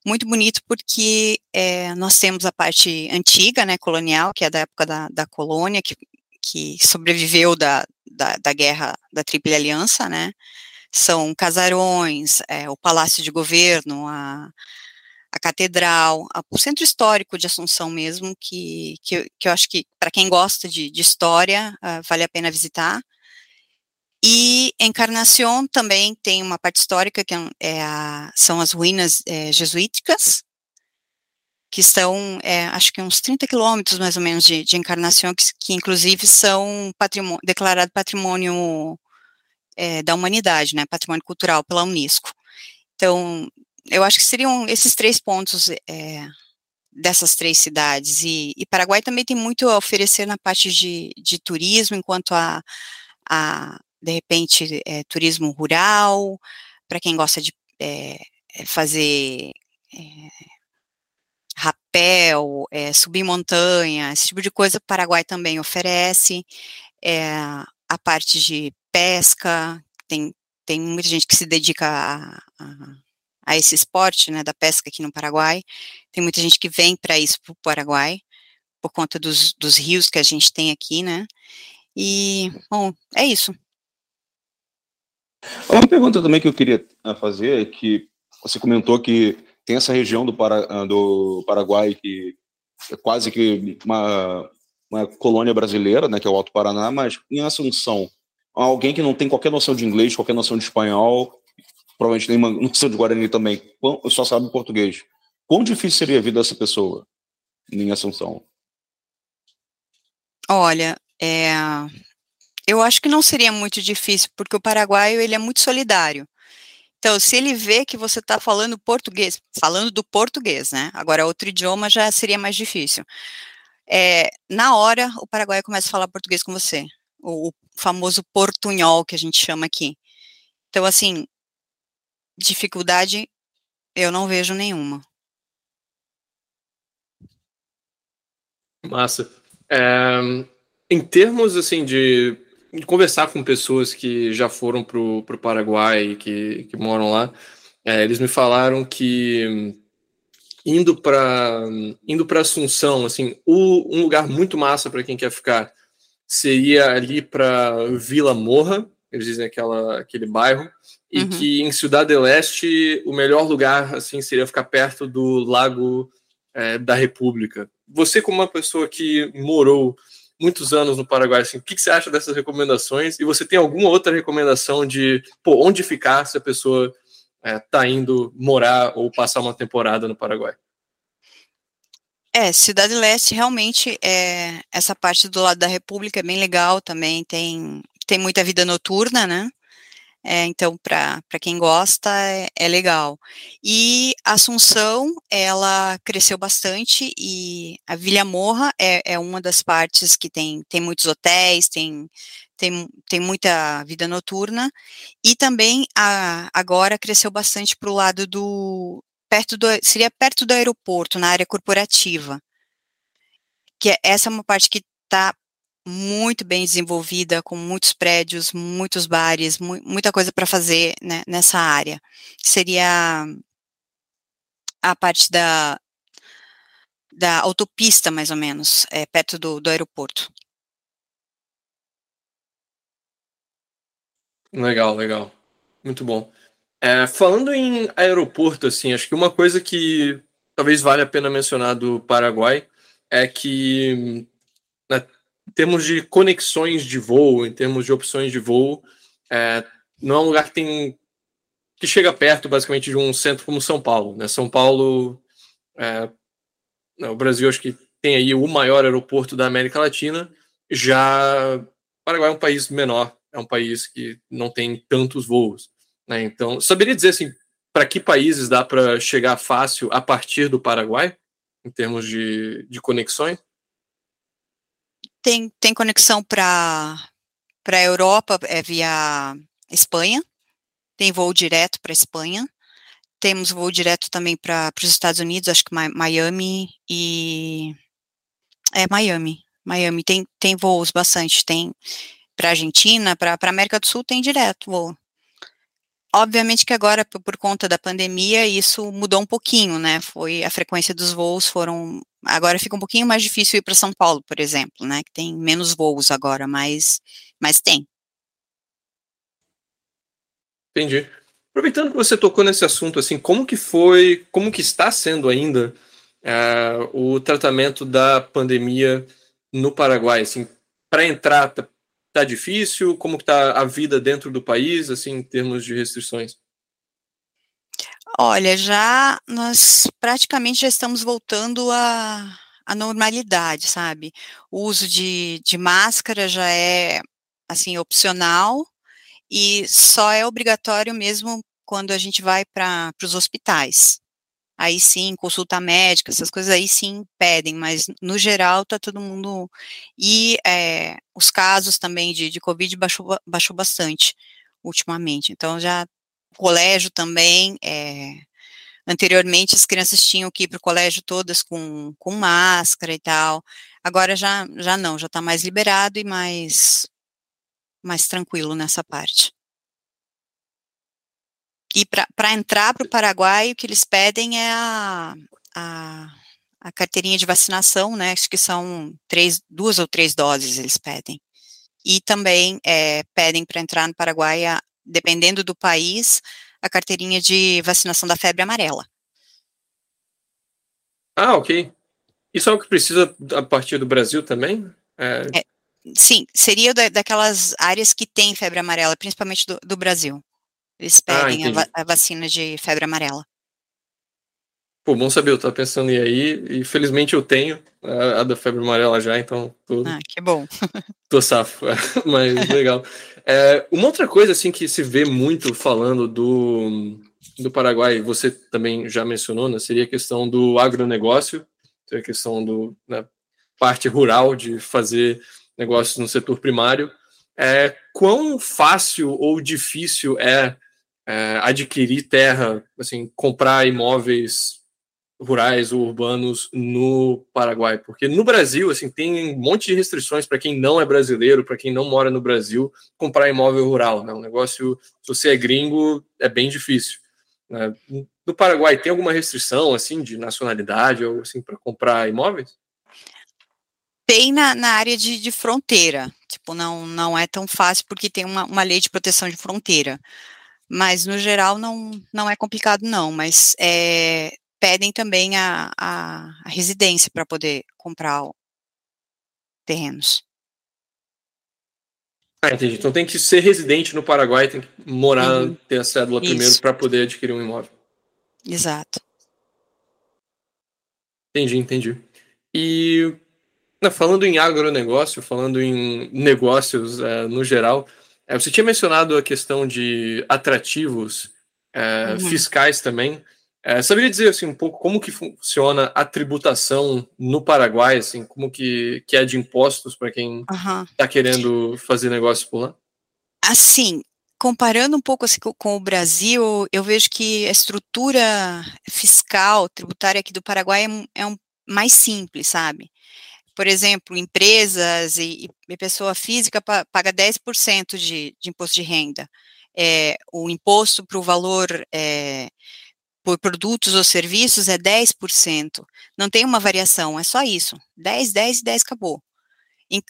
Speaker 3: muito bonito porque é, nós temos a parte antiga, né, colonial, que é da época da, da colônia, que, que sobreviveu da, da, da guerra da Tríplice Aliança, né, são casarões, é, o Palácio de Governo, a, a Catedral, a, o Centro Histórico de Assunção mesmo, que, que, que eu acho que, para quem gosta de, de história, uh, vale a pena visitar. E Encarnação também tem uma parte histórica, que é, é a, são as ruínas é, jesuíticas, que estão, é, acho que uns 30 quilômetros mais ou menos de, de Encarnação, que, que inclusive são patrimônio, declarado patrimônio é, da humanidade, né, patrimônio cultural pela Unesco. Então, eu acho que seriam esses três pontos é, dessas três cidades. E, e, Paraguai também tem muito a oferecer na parte de, de turismo, enquanto a, a de repente, é, turismo rural, para quem gosta de é, fazer rapel, subir montanha, esse tipo de coisa, o Paraguai também oferece. a parte de pesca, tem, tem muita gente que se dedica a, a, a esse esporte, né, da pesca aqui no Paraguai, tem muita gente que vem para isso, para o Paraguai, por conta dos, dos rios que a gente tem aqui, né, e, bom, é isso.
Speaker 2: Uma pergunta também que eu queria ah, fazer é que você comentou que tem essa região do, Para, ah, do Paraguai que é quase que uma, uma colônia brasileira, né, que é o Alto Paraná, mas em Assunção, alguém que não tem qualquer noção de inglês, qualquer noção de espanhol, provavelmente nem noção de Guarani também, só sabe português. Quão difícil seria a vida dessa pessoa em Assunção?
Speaker 3: Olha, é, eu acho que não seria muito difícil, porque o paraguaio ele é muito solidário. Então, se ele vê que você está falando português, falando do português, né? Agora, outro idioma já seria mais difícil. É, na hora, o paraguaio começa a falar português com você o, famoso portunhol que a gente chama aqui. Então, assim, dificuldade eu não vejo nenhuma.
Speaker 1: Massa. É, em termos assim de, de, conversar com pessoas que já foram para o Paraguai que, que moram lá, é, eles me falaram que indo para indo para Assunção, assim, o, um lugar muito massa para quem quer ficar seria ali para Vila Morra, eles dizem aquela aquele bairro, e uhum. que em Cidade del Este o melhor lugar assim seria ficar perto do Lago é, da República. Você como uma pessoa que morou muitos anos no Paraguai, assim, o que, que você acha dessas recomendações? E você tem alguma outra recomendação de pô, onde ficar se a pessoa está é, indo morar ou passar uma temporada no Paraguai?
Speaker 3: É, Cidade Leste realmente é essa parte do lado da República é bem legal também, tem, tem muita vida noturna, né? É, então, para quem gosta, é, é, legal. E Assunção, ela cresceu bastante e a Vila Morra é, é uma das partes que tem, tem muitos hotéis, tem, tem, tem muita vida noturna, e também a, agora cresceu bastante para o lado do, perto do, seria perto do aeroporto, na área corporativa, que é, essa é uma parte que está muito bem desenvolvida, com muitos prédios, muitos bares, mu muita coisa para fazer né, nessa área. Seria a parte da, da autopista, mais ou menos, é, perto do, do aeroporto.
Speaker 1: Legal, legal. Muito bom. É, falando em aeroporto, assim, acho que uma coisa que talvez valha a pena mencionar do Paraguai é que, né, em termos de conexões de voo, em termos de opções de voo, é, não é um lugar que tem que chega perto, basicamente, de um centro como São Paulo. Né? São Paulo, é, o Brasil, acho que tem aí o maior aeroporto da América Latina. Já o Paraguai é um país menor, é um país que não tem tantos voos. Né? Então, saberia dizer assim, para que países dá para chegar fácil a partir do Paraguai, em termos de, de conexões?
Speaker 3: Tem, tem conexão para a Europa é via Espanha, tem voo direto para Espanha, temos voo direto também para os Estados Unidos, acho que Miami e. É Miami. Miami tem, tem voos bastante, tem para Argentina, para América do Sul tem direto voo. Obviamente que agora, por, conta da pandemia, isso mudou um pouquinho, né? Foi a frequência dos voos foram. Agora fica um pouquinho mais difícil ir para São Paulo, por exemplo, né? Que tem menos voos agora, mas, mas tem.
Speaker 1: Entendi. Aproveitando que você tocou nesse assunto, assim, como que foi, como que está sendo ainda uh, o tratamento da pandemia no Paraguai? Assim, para entrar, tá difícil? Como está a vida dentro do país, assim, em termos de restrições?
Speaker 3: Olha, já nós praticamente já estamos voltando à, à normalidade, sabe? O uso de, de máscara já é, assim, opcional e só é obrigatório mesmo quando a gente vai para os hospitais aí sim, consulta médica, essas coisas aí sim pedem, mas no geral tá todo mundo. E é, os casos também de, de Covid baixou, baixou bastante ultimamente. Então já colégio também. É, anteriormente as crianças tinham que ir para o colégio todas com, com máscara e tal. Agora já, já não, já está mais liberado e mais, mais tranquilo nessa parte. E para entrar para o Paraguai, o que eles pedem é a, a, a, carteirinha de vacinação, né? Acho que são três, duas ou três doses eles pedem. E também é, pedem para entrar no Paraguai, a, dependendo do país, a carteirinha de vacinação da febre amarela.
Speaker 1: Ah, ok. Isso é o que precisa a partir do Brasil também?
Speaker 3: É... É, sim, seria da, daquelas áreas que tem febre amarela, principalmente do, do Brasil. Eles ah, pedem ah, a, a, vacina de febre amarela.
Speaker 1: Pô, bom saber, eu tava pensando em aí, e felizmente eu tenho a, a da febre amarela já, então
Speaker 3: tô, Ah, que bom.
Speaker 1: tô safo, mas legal. É, uma outra coisa, assim, que se vê muito falando do, do Paraguai, você também já mencionou, né, seria a questão do agronegócio, a questão do, né, parte rural de fazer negócios no setor primário, é, quão fácil ou difícil é, é adquirir terra, assim, comprar imóveis rurais ou urbanos no Paraguai, porque no Brasil assim tem um monte de restrições para quem não é brasileiro, para quem não mora no Brasil, comprar imóvel rural, né? Um negócio, se você é gringo, é bem difícil. Né? No Paraguai tem alguma restrição assim de nacionalidade ou assim para comprar imóveis?
Speaker 3: Tem na, na área de, de, fronteira, tipo não não é tão fácil porque tem uma, uma lei de proteção de fronteira, mas no geral não não é complicado não, mas é, pedem também a, a, a residência para poder comprar o, terrenos.
Speaker 1: Ah, entendi. Então tem que ser residente no Paraguai, tem que morar, uhum. ter a cédula Isso. primeiro para poder adquirir um imóvel.
Speaker 3: Exato.
Speaker 1: Entendi, entendi. E falando em agronegócio, falando em negócios é, no geral, é, você tinha mencionado a questão de atrativos é, uhum. fiscais também. É, saberia dizer assim um pouco como que funciona a tributação no Paraguai, assim, como que, que é de impostos para quem está uhum. querendo fazer negócio por lá?
Speaker 3: Assim, comparando um pouco assim, com, o Brasil, eu vejo que a estrutura fiscal, tributária aqui do Paraguai é, é um, mais simples, sabe? Por exemplo, empresas e, e pessoa física paga 10% de, de imposto de renda. É, o imposto para o valor é, por produtos ou serviços é 10%. Não tem uma variação, é só isso. 10, 10 e 10 acabou. Em,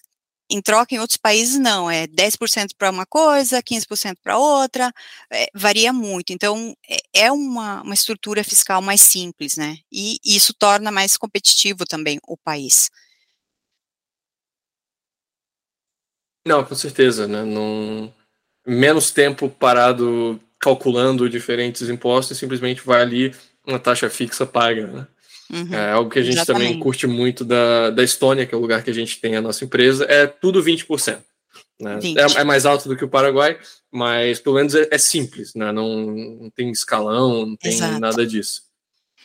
Speaker 3: em troca, em outros países, não, é 10% para uma coisa, 15% para outra, é, varia muito. Então, é, é uma, uma estrutura fiscal mais simples, né? E isso torna mais competitivo também o país.
Speaker 1: Não, com certeza, né? Não... Menos tempo parado calculando diferentes impostos, simplesmente vai ali uma taxa fixa paga, né? Uhum, é algo que a gente exatamente. também curte muito da, da Estônia, que é o lugar que a gente tem a nossa empresa, é tudo 20%. Né? 20. É, é, mais alto do que o Paraguai, mas pelo menos é, é simples, né? não, não, tem escalão, não tem Exato. nada disso.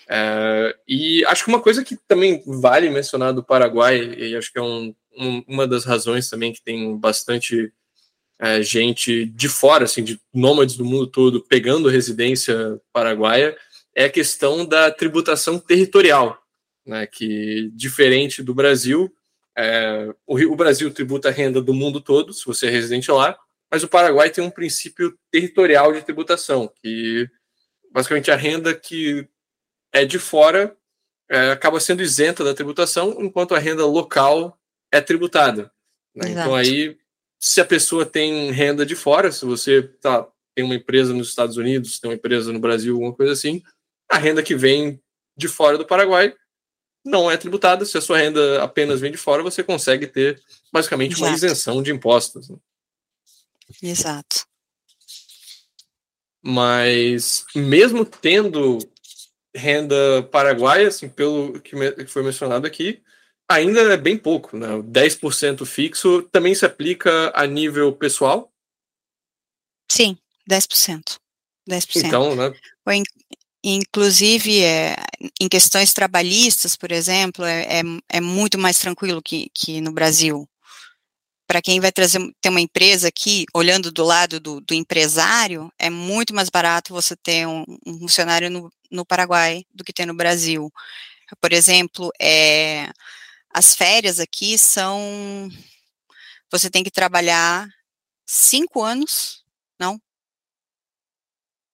Speaker 1: É, e acho que uma coisa que também vale mencionar do Paraguai, e acho que é um, um, uma das razões também que tem bastante é, gente de fora, assim, de nômades do mundo todo pegando residência paraguaia, é a questão da tributação territorial, né, que diferente do Brasil, é, o, o Brasil tributa a renda do mundo todo, se você é residente lá, mas o Paraguai tem um princípio territorial de tributação, que basicamente a renda que é de fora é, acaba sendo isenta da tributação, enquanto a renda local é tributada. Né? Então aí se a pessoa tem renda de fora, se você tá, tem uma empresa nos Estados Unidos, tem uma empresa no Brasil, alguma coisa assim, a renda que vem de fora do Paraguai não é tributada. Se a sua renda apenas vem de fora, você consegue ter basicamente Exato. uma isenção de impostos. Né?
Speaker 3: Exato.
Speaker 1: Mas mesmo tendo renda paraguaia, assim, pelo que foi mencionado aqui, ainda é bem pouco, né? 10% fixo também se aplica a nível pessoal?
Speaker 3: Sim, 10%. 10%.
Speaker 1: Então, né?
Speaker 3: Inclusive, é, em questões trabalhistas, por exemplo, é, é, é muito mais tranquilo que, que no Brasil. Para quem vai trazer ter uma empresa aqui, olhando do lado do, do empresário, é muito mais barato você ter um, um funcionário no, no Paraguai do que ter no Brasil. Por exemplo, é, as férias aqui são. Você tem que trabalhar cinco anos, não?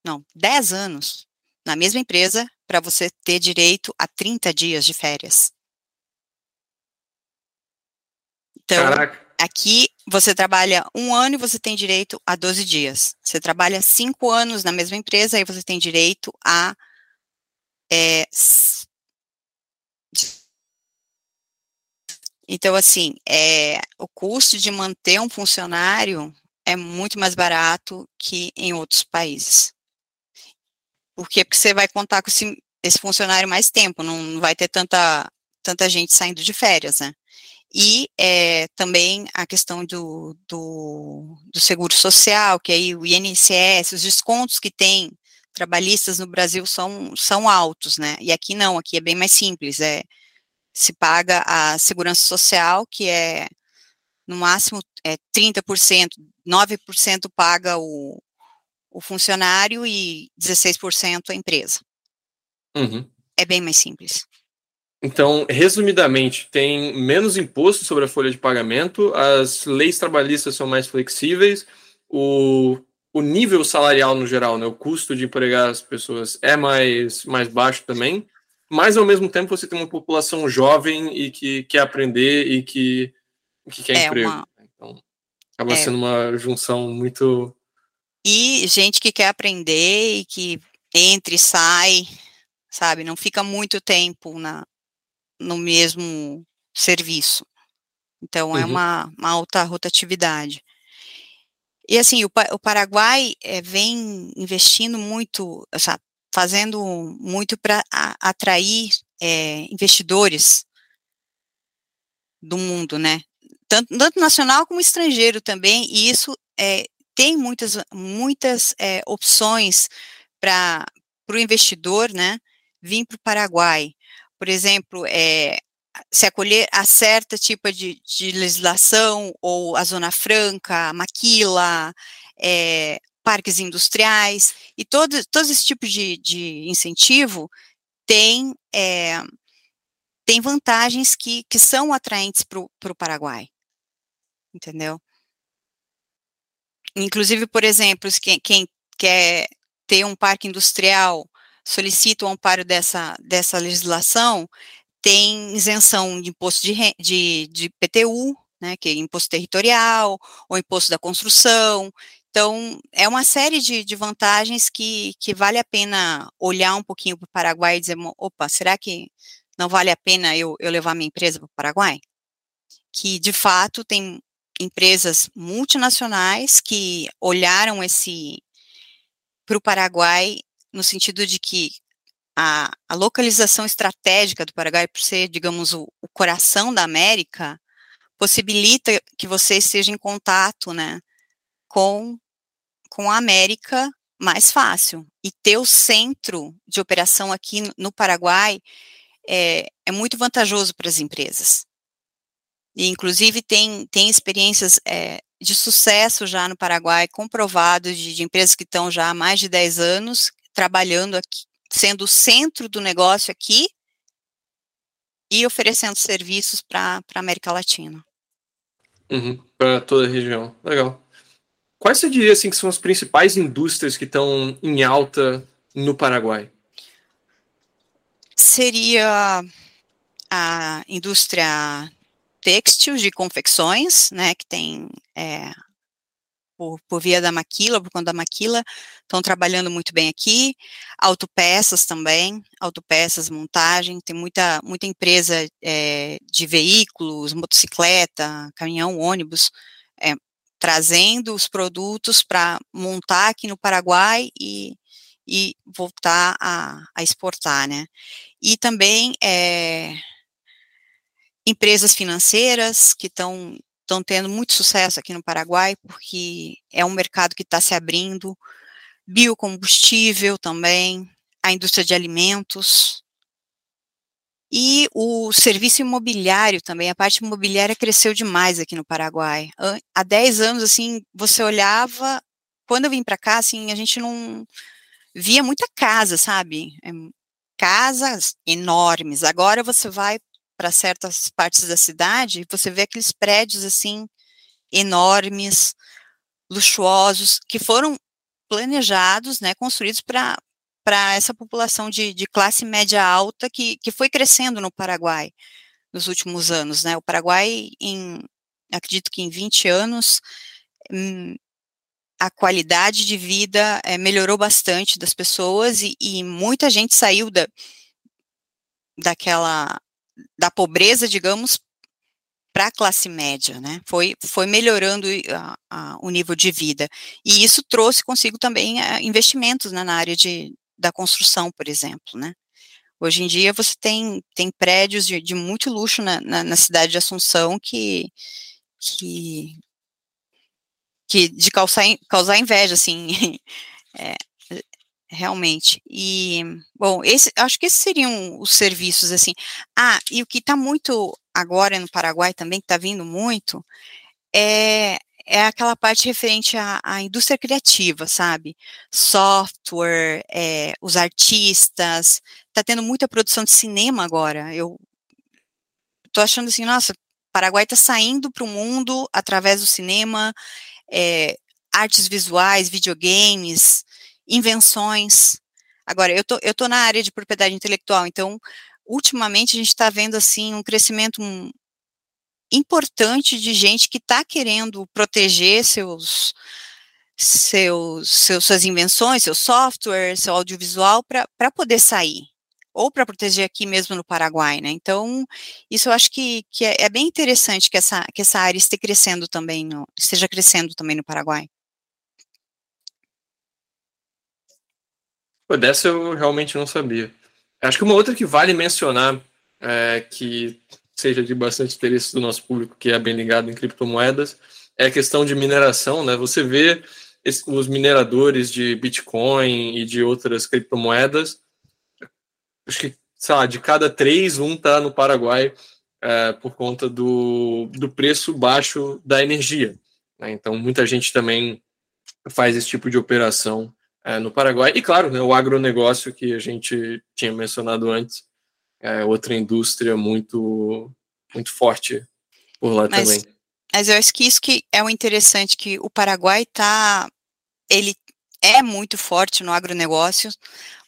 Speaker 3: Não, dez anos na mesma empresa para você ter direito a 30 dias de férias. Então, Caraca. Aqui você trabalha um ano e você tem direito a 12 dias. Você trabalha cinco anos na mesma empresa e você tem direito a é, Então, assim, é, o custo de manter um funcionário é muito mais barato que em outros países. Por quê? Porque você vai contar com esse, esse funcionário mais tempo, não vai ter tanta, tanta gente saindo de férias, né? E é, também a questão do, do, do, seguro social, que aí o INSS, os descontos que tem trabalhistas no Brasil são, são altos, né? E aqui não, aqui é bem mais simples, é se paga a segurança social, que é no máximo é 30%, 9% paga o, o funcionário e 16% a empresa.
Speaker 1: Uhum.
Speaker 3: É bem mais simples.
Speaker 1: Então, resumidamente, tem menos imposto sobre a folha de pagamento, as leis trabalhistas são mais flexíveis, o, o nível salarial no geral, né, o custo de empregar as pessoas é mais, mais baixo também, mas ao mesmo tempo você tem uma população jovem e que quer aprender e que, que quer é emprego. Uma... Então, acaba é. sendo uma junção muito.
Speaker 3: E gente que quer aprender e que entra e sai, sabe? Não fica muito tempo na, no mesmo serviço. Então, é uhum. é uma, uma, alta rotatividade. E, assim, o, o Paraguai é, vem investindo muito, sabe, fazendo muito para atrair é, investidores do mundo, né? Tanto, tanto, nacional como estrangeiro também, e isso é, tem muitas, muitas opções para o investidor, né, vir para o Paraguai por exemplo, é, se acolher a certa tipo de, de, legislação, ou a Zona Franca, a Maquila, é, parques industriais, e todo, todos esse tipo de, de incentivo tem, é, tem vantagens que, que são atraentes para o Paraguai, entendeu? Inclusive, por exemplo, quem, quem quer ter um parque industrial solicita o amparo dessa, dessa legislação, tem isenção de imposto de, de, de PTU, né, que é imposto territorial, ou imposto da construção. Então, é uma série de, de vantagens que, que vale a pena olhar um pouquinho para o Paraguai e dizer, opa, será que não vale a pena eu, eu levar minha empresa para o Paraguai? Que, de fato, tem empresas multinacionais que olharam esse para o Paraguai no sentido de que a, a localização estratégica do Paraguai, por ser, digamos, o, o, coração da América, possibilita que você esteja em contato, né, com, com a América mais fácil. E ter o centro de operação aqui no Paraguai é, é muito vantajoso para as empresas. E, inclusive, tem, tem experiências é, de sucesso já no Paraguai, comprovados de, de, empresas que estão já há mais de 10 anos, trabalhando aqui, sendo o centro do negócio aqui e oferecendo serviços para a América Latina.
Speaker 1: Uhum, para toda a região. Legal. Quais você diria assim, que são as principais indústrias que estão em alta no Paraguai?
Speaker 3: Seria a indústria têxtil de confecções, né, que tem é, por, por via da Maquila, por conta da Maquila, estão trabalhando muito bem aqui, autopeças também, autopeças, montagem, tem muita, muita empresa é, de veículos, motocicleta, caminhão, ônibus, é, trazendo os produtos para montar aqui no Paraguai e, e voltar a, a exportar, né? E também é, empresas financeiras que estão estão tendo muito sucesso aqui no Paraguai, porque é um mercado que está se abrindo, biocombustível também, a indústria de alimentos, e o serviço imobiliário também, a parte imobiliária cresceu demais aqui no Paraguai. Há 10 anos, assim, você olhava, quando eu vim para cá, assim, a gente não via muita casa, sabe? É, casas enormes. Agora você vai para certas partes da cidade, você vê aqueles prédios assim enormes, luxuosos, que foram planejados, né, construídos para para essa população de, de, classe média alta que, que foi crescendo no Paraguai nos últimos anos, né? O Paraguai, em, acredito que em 20 anos, hum, a qualidade de vida é, melhorou bastante das pessoas e, e muita gente saiu da, daquela da pobreza, digamos, para a classe média, né? Foi, foi melhorando a, a, o nível de vida. E isso trouxe consigo também a, eh, investimentos né, na área de, da construção, por exemplo, né? Hoje em dia você tem, tem prédios de, de muito luxo na, na, na, cidade de Assunção que, que, que de causar, causar inveja, assim, é, realmente. E, bom, esse, acho que esses seriam os serviços, assim. Ah, e o que está muito agora no Paraguai também, que está vindo muito, é, é aquela parte referente à, à indústria criativa, sabe? Software, é, os artistas, tá tendo muita produção de cinema agora. Eu tô achando assim, nossa, Paraguai está saindo para o mundo através do cinema, é, artes visuais, videogames, invenções. Agora, eu tô, eu tô na área de propriedade intelectual, então, ultimamente a gente está vendo, assim, um crescimento importante de gente que está querendo proteger seus, seus, seus, suas invenções, seu software, seu audiovisual, para poder sair, ou para proteger aqui mesmo no Paraguai, né? Então, isso eu acho que, que é, é, bem interessante que essa, que essa área esteja crescendo também, no, esteja crescendo também no Paraguai.
Speaker 1: Pô, dessa eu realmente não sabia. Acho que uma outra que vale mencionar, é, que seja de bastante interesse do nosso público que é bem ligado em criptomoedas, é a questão de mineração, né? Você vê os mineradores de Bitcoin e de outras criptomoedas, acho que, sei lá, de cada três, um está no Paraguai é, por conta do, do preço baixo da energia. Né? Então, muita gente também faz esse tipo de operação é, no Paraguai. E, claro, né, o agronegócio que a gente tinha mencionado antes, é outra indústria muito, muito forte por lá mas, também.
Speaker 3: Mas eu acho que isso que é o interessante, que o Paraguai está, ele é muito forte no agronegócio,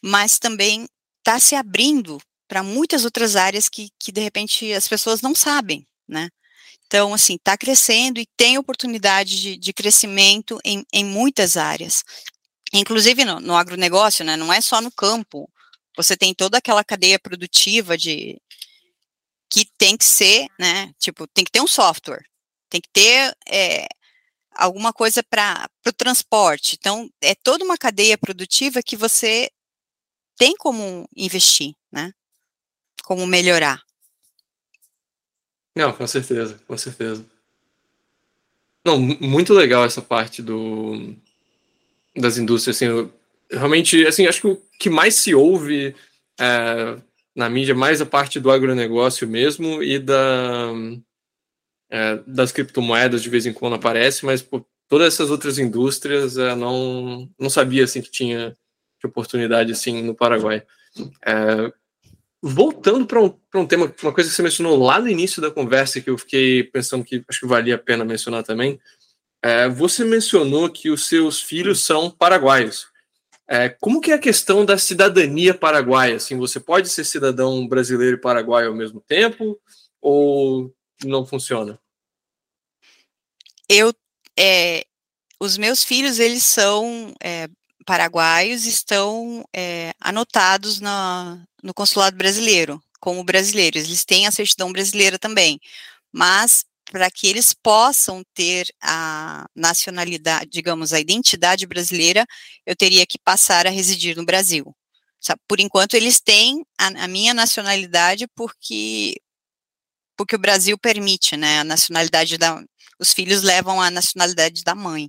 Speaker 3: mas também está se abrindo para muitas outras áreas que, que, de repente, as pessoas não sabem, né? Então, assim, está crescendo e tem oportunidade de, de crescimento em, em, muitas áreas. Inclusive no, no agronegócio, né? Não é só no campo, você tem toda aquela cadeia produtiva de que tem que ser, né? Tipo, tem que ter um software, tem que ter é, alguma coisa para o transporte. Então, é toda uma cadeia produtiva que você tem como investir, né? Como melhorar.
Speaker 1: Não, com certeza, com certeza. Não, muito legal essa parte do das indústrias, assim, realmente, assim, acho que o que mais se ouve é, na mídia, mais a parte do agronegócio mesmo e da, é, das criptomoedas de vez em quando aparece, mas pô, todas essas outras indústrias é, não, não sabia, assim, que tinha de oportunidade, assim, no Paraguai. É, voltando para um, um tema, uma coisa que você mencionou lá no início da conversa, que eu fiquei pensando que acho que valia a pena mencionar também, é, você mencionou que os seus filhos são paraguaios. É, como que é a questão da cidadania paraguaia? Assim, você pode ser cidadão brasileiro e paraguaio ao mesmo tempo ou não funciona?
Speaker 3: Eu, é, os meus filhos eles são é, paraguaios, estão é, anotados na, no consulado brasileiro como brasileiros. Eles têm a certidão brasileira também, mas para que eles possam ter a nacionalidade, digamos, a identidade brasileira, eu teria que passar a residir no Brasil. Por enquanto, eles têm a, a minha nacionalidade porque porque o Brasil permite, né, a nacionalidade da, os filhos levam a nacionalidade da mãe.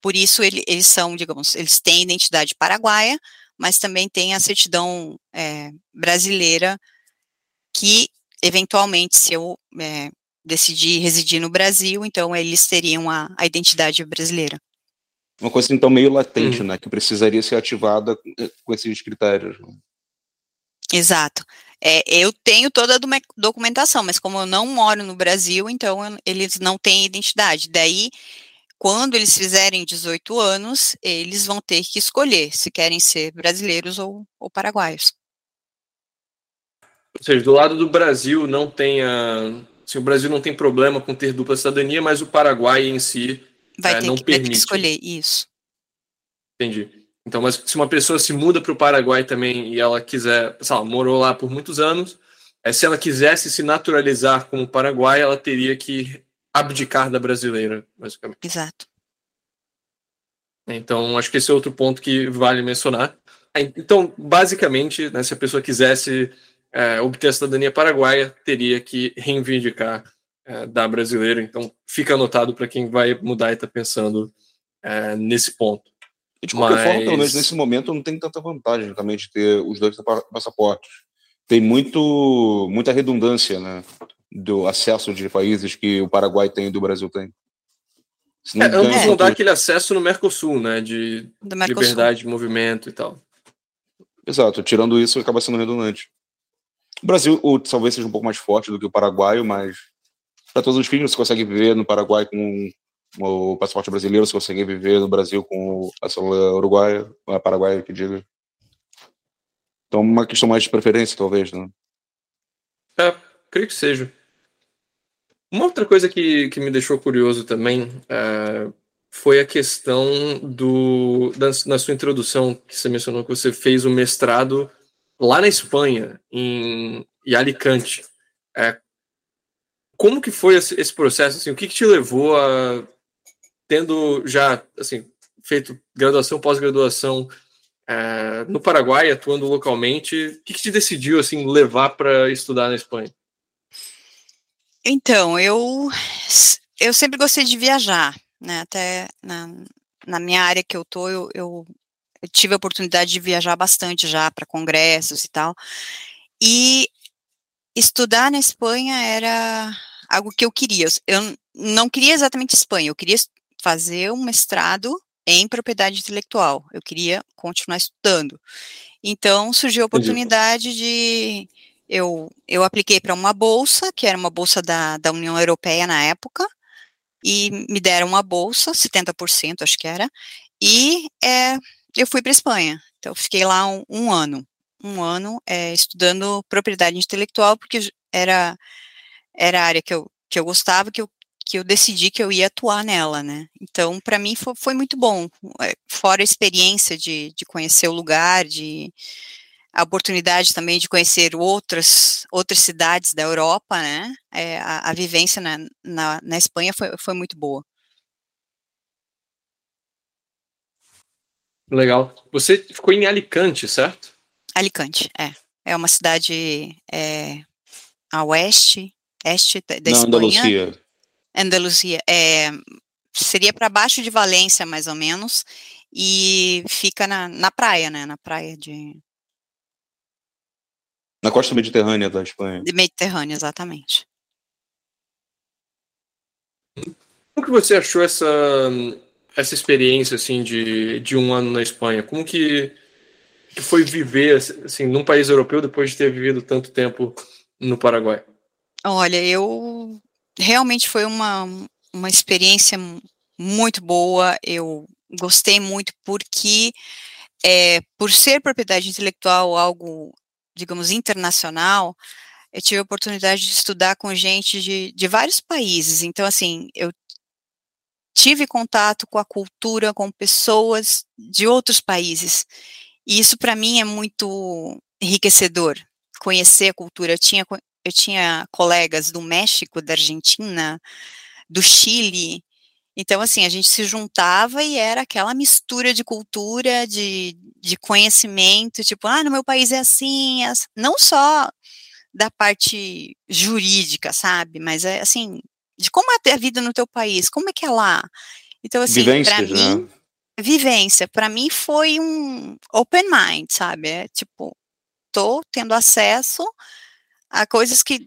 Speaker 3: Por isso ele, eles são, digamos, eles têm identidade paraguaia, mas também têm a certidão é, brasileira que eventualmente, se eu é, decidir residir no Brasil, então eles teriam a, a identidade brasileira.
Speaker 2: Uma coisa então meio latente, hum. né, que precisaria ser ativada com esses critérios.
Speaker 3: Exato. É, eu tenho toda a documentação, mas como eu não moro no Brasil, então eu, eles não têm identidade. Daí, quando eles fizerem 18 anos, eles vão ter que escolher se querem ser brasileiros ou, ou paraguaios.
Speaker 1: Ou seja, do lado do Brasil não tem a, Assim, o Brasil não tem problema com ter dupla cidadania, mas o Paraguai em si
Speaker 3: vai é, não que, permite. Vai ter que escolher isso.
Speaker 1: Entendi. Então, mas se uma pessoa se muda para o Paraguai também e ela quiser, sei lá, morou lá por muitos anos, é, se ela quisesse se naturalizar como Paraguai, ela teria que abdicar da brasileira, basicamente.
Speaker 3: Exato.
Speaker 1: Então, acho que esse é outro ponto que vale mencionar. Então, basicamente, né, se a pessoa quisesse é, obter a cidadania paraguaia, teria que reivindicar é, da brasileira. Então, fica anotado para quem vai mudar e está pensando é, nesse ponto.
Speaker 2: E de qualquer Mas... forma, pelo menos nesse momento, não tem tanta vantagem também de ter os dois passaportes. Tem muito, muita redundância né, do acesso de países que o Paraguai tem e do Brasil tem.
Speaker 1: É, ambos vão dar aquele acesso no Mercosul, né? De Mercosul. liberdade de movimento e tal.
Speaker 2: Exato, tirando isso, acaba sendo redundante. O Brasil o, talvez seja um pouco mais forte do que o paraguaio, mas para todos os fins você consegue viver no Paraguai com o passaporte brasileiro, você consegue viver no Brasil com a célula uruguaia, a paraguaia que diga. Então, uma questão mais de preferência, talvez, né?
Speaker 1: É, creio que seja. Uma outra coisa que, que me deixou curioso também é, foi a questão do da, na sua introdução que você mencionou que você fez o mestrado lá na Espanha em, em Alicante. É, como que foi esse, esse processo? Assim, o que, que, te levou a tendo já assim feito graduação, pós-graduação é, no Paraguai, atuando localmente, o que, que te decidiu assim levar para estudar na Espanha?
Speaker 3: Então, eu eu sempre gostei de viajar, né? Até na, na minha área que eu tô, eu, eu, eu tive a oportunidade de viajar bastante já para congressos e tal. E estudar na Espanha era algo que eu queria. Eu não queria exatamente Espanha, eu queria fazer um mestrado em propriedade intelectual. Eu queria continuar estudando. Então surgiu a oportunidade de eu, eu apliquei para uma bolsa, que era uma bolsa da, da União Europeia na época, e me deram uma bolsa, 70% acho que era, e é, eu fui para Espanha. Então, fiquei lá um, um ano, um ano é, estudando propriedade intelectual, porque era, era a área que eu, que eu gostava, que eu, que eu decidi que eu ia atuar nela, né? Então, para mim foi, foi, muito bom, é, fora a experiência de, de conhecer o lugar, de a oportunidade também de conhecer outras outras cidades da Europa, né? É, a, a, vivência na, na, na, Espanha foi, foi muito boa.
Speaker 1: Legal. Você ficou em Alicante, certo?
Speaker 3: Alicante, é. É uma cidade é, a oeste, este da
Speaker 2: na Espanha. Andaluzia.
Speaker 3: Andaluzia. É, seria para baixo de Valência, mais ou menos, e fica na, na praia, né? Na praia de
Speaker 2: na costa mediterrânea da Espanha.
Speaker 3: De Mediterrânea, exatamente.
Speaker 1: Como que você achou essa, essa experiência assim de, de um ano na Espanha? Como que, que foi viver assim num país europeu depois de ter vivido tanto tempo no Paraguai?
Speaker 3: Olha, eu realmente foi uma, uma experiência muito boa. Eu gostei muito porque é, por ser propriedade intelectual algo digamos, internacional, eu tive a oportunidade de estudar com gente de, de vários países. Então, assim, eu tive contato com a cultura, com pessoas de outros países. E isso, para mim, é muito enriquecedor, conhecer a cultura. Eu tinha, eu tinha colegas do México, da Argentina, do Chile, então, assim, a gente se juntava e era aquela mistura de cultura, de, de conhecimento, tipo, ah, no meu país é assim, é não só da parte jurídica, sabe, mas é assim, de como é a vida no teu país, como é que é lá. Então, assim, para mim, né? vivência, para mim foi um open mind, sabe, é tipo, tô tendo acesso a coisas que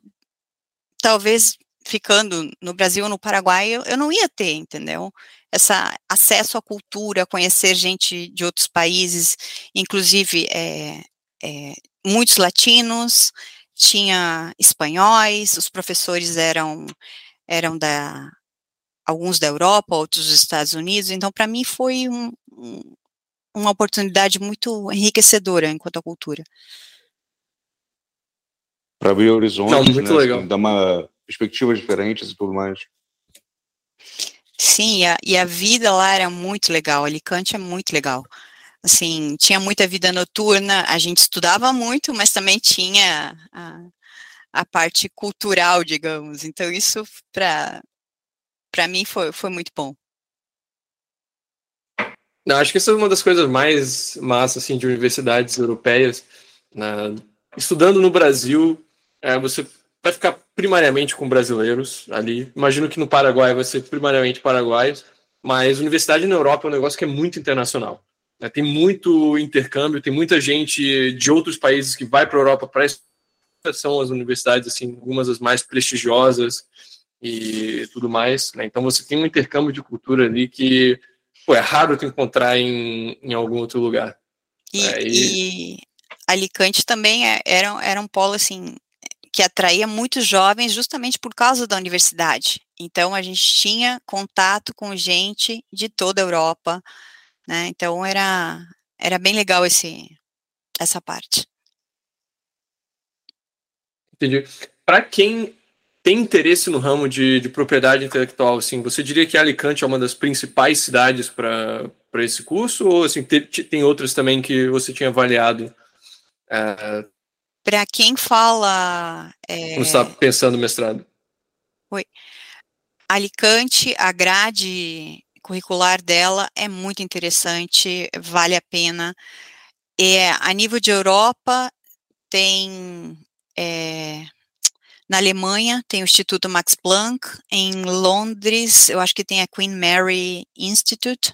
Speaker 3: talvez ficando no Brasil ou no Paraguai, eu, eu não ia ter, entendeu? Essa acesso à cultura, conhecer gente de outros países, inclusive é, é, muitos latinos, tinha espanhóis, os professores eram eram da alguns da Europa, outros dos Estados Unidos, então para mim foi um, um, uma oportunidade muito enriquecedora enquanto a cultura.
Speaker 2: Para abrir horizontes,
Speaker 1: Não, muito
Speaker 2: né,
Speaker 1: legal.
Speaker 2: Assim, dá uma perspectivas diferentes e tudo mais.
Speaker 3: Sim, e a, e a vida lá era muito legal, Alicante é muito legal. Assim, tinha muita vida noturna, a gente estudava muito, mas também tinha a, a parte cultural, digamos. Então, isso para mim foi, foi muito bom.
Speaker 1: Não, acho que essa é uma das coisas mais massas assim, de universidades europeias. Né? Estudando no Brasil, é, você vai ficar primariamente com brasileiros ali. Imagino que no Paraguai vai ser primariamente paraguaios, mas universidade na Europa é um negócio que é muito internacional. Né? Tem muito intercâmbio, tem muita gente de outros países que vai para a Europa para são as universidades assim, algumas das mais prestigiosas. e tudo mais. Né? Então você tem um intercâmbio de cultura ali que pô, é raro te encontrar em, em algum outro lugar.
Speaker 3: E, é, e... e Alicante também é, era, era um polo assim que atraía muitos jovens justamente por causa da universidade. Então a gente tinha contato com gente de toda a Europa, né? Então era era bem legal esse essa parte.
Speaker 1: Entendi. Para quem tem interesse no ramo de, de, propriedade intelectual, assim, você diria que Alicante é uma das principais cidades para esse curso ou assim tem, tem outras também que você tinha avaliado?
Speaker 3: É... Para quem fala,
Speaker 1: é... está pensando mestrado?
Speaker 3: Oi. Alicante, a grade curricular dela é muito interessante, vale a pena. É, a nível de Europa, tem é, na Alemanha tem o Instituto Max Planck, em Londres eu acho que tem a Queen Mary Institute,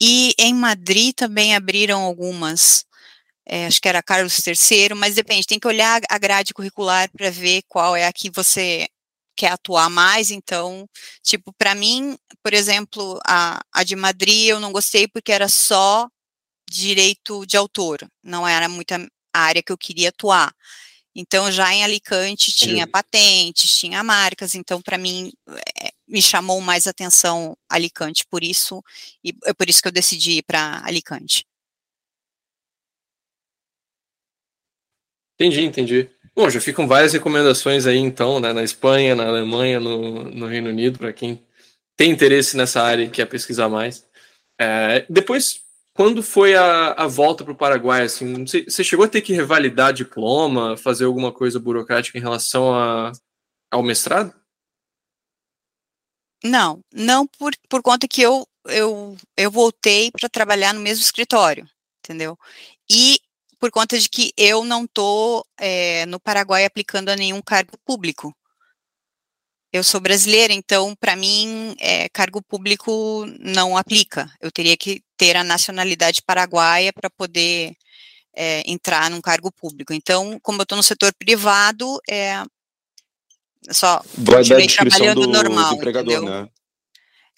Speaker 3: e em Madrid também abriram algumas, é, acho que era Carlos III, mas depende, tem que olhar a grade curricular para ver qual é a que você quer atuar mais, então, tipo, para mim, por exemplo, a, a de Madrid eu não gostei porque era só direito de autor, não era muita área que eu queria atuar. Então, já em Alicante tinha patentes, tinha marcas, então, para mim, é, me chamou mais atenção Alicante, por isso, e é por isso que eu decidi ir para Alicante.
Speaker 1: Entendi, entendi. Bom, já ficam várias recomendações aí, então, né, na Espanha, na Alemanha, no, no Reino Unido, para quem tem interesse nessa área e quer pesquisar mais. É, depois, quando foi a, a volta para o Paraguai? Assim, você, chegou a ter que revalidar diploma, fazer alguma coisa burocrática em relação a, ao mestrado?
Speaker 3: Não, não por, por conta que eu, eu, eu voltei para trabalhar no mesmo escritório, entendeu? E por conta de que eu não estou é, no Paraguai aplicando a nenhum cargo público. Eu sou brasileira, então, para mim, é, cargo público não aplica. Eu teria que ter a nacionalidade paraguaia para poder é, entrar num cargo público. Então, como eu estou no setor privado, é só
Speaker 2: Vai continuei trabalhando do, normal. Do? Né?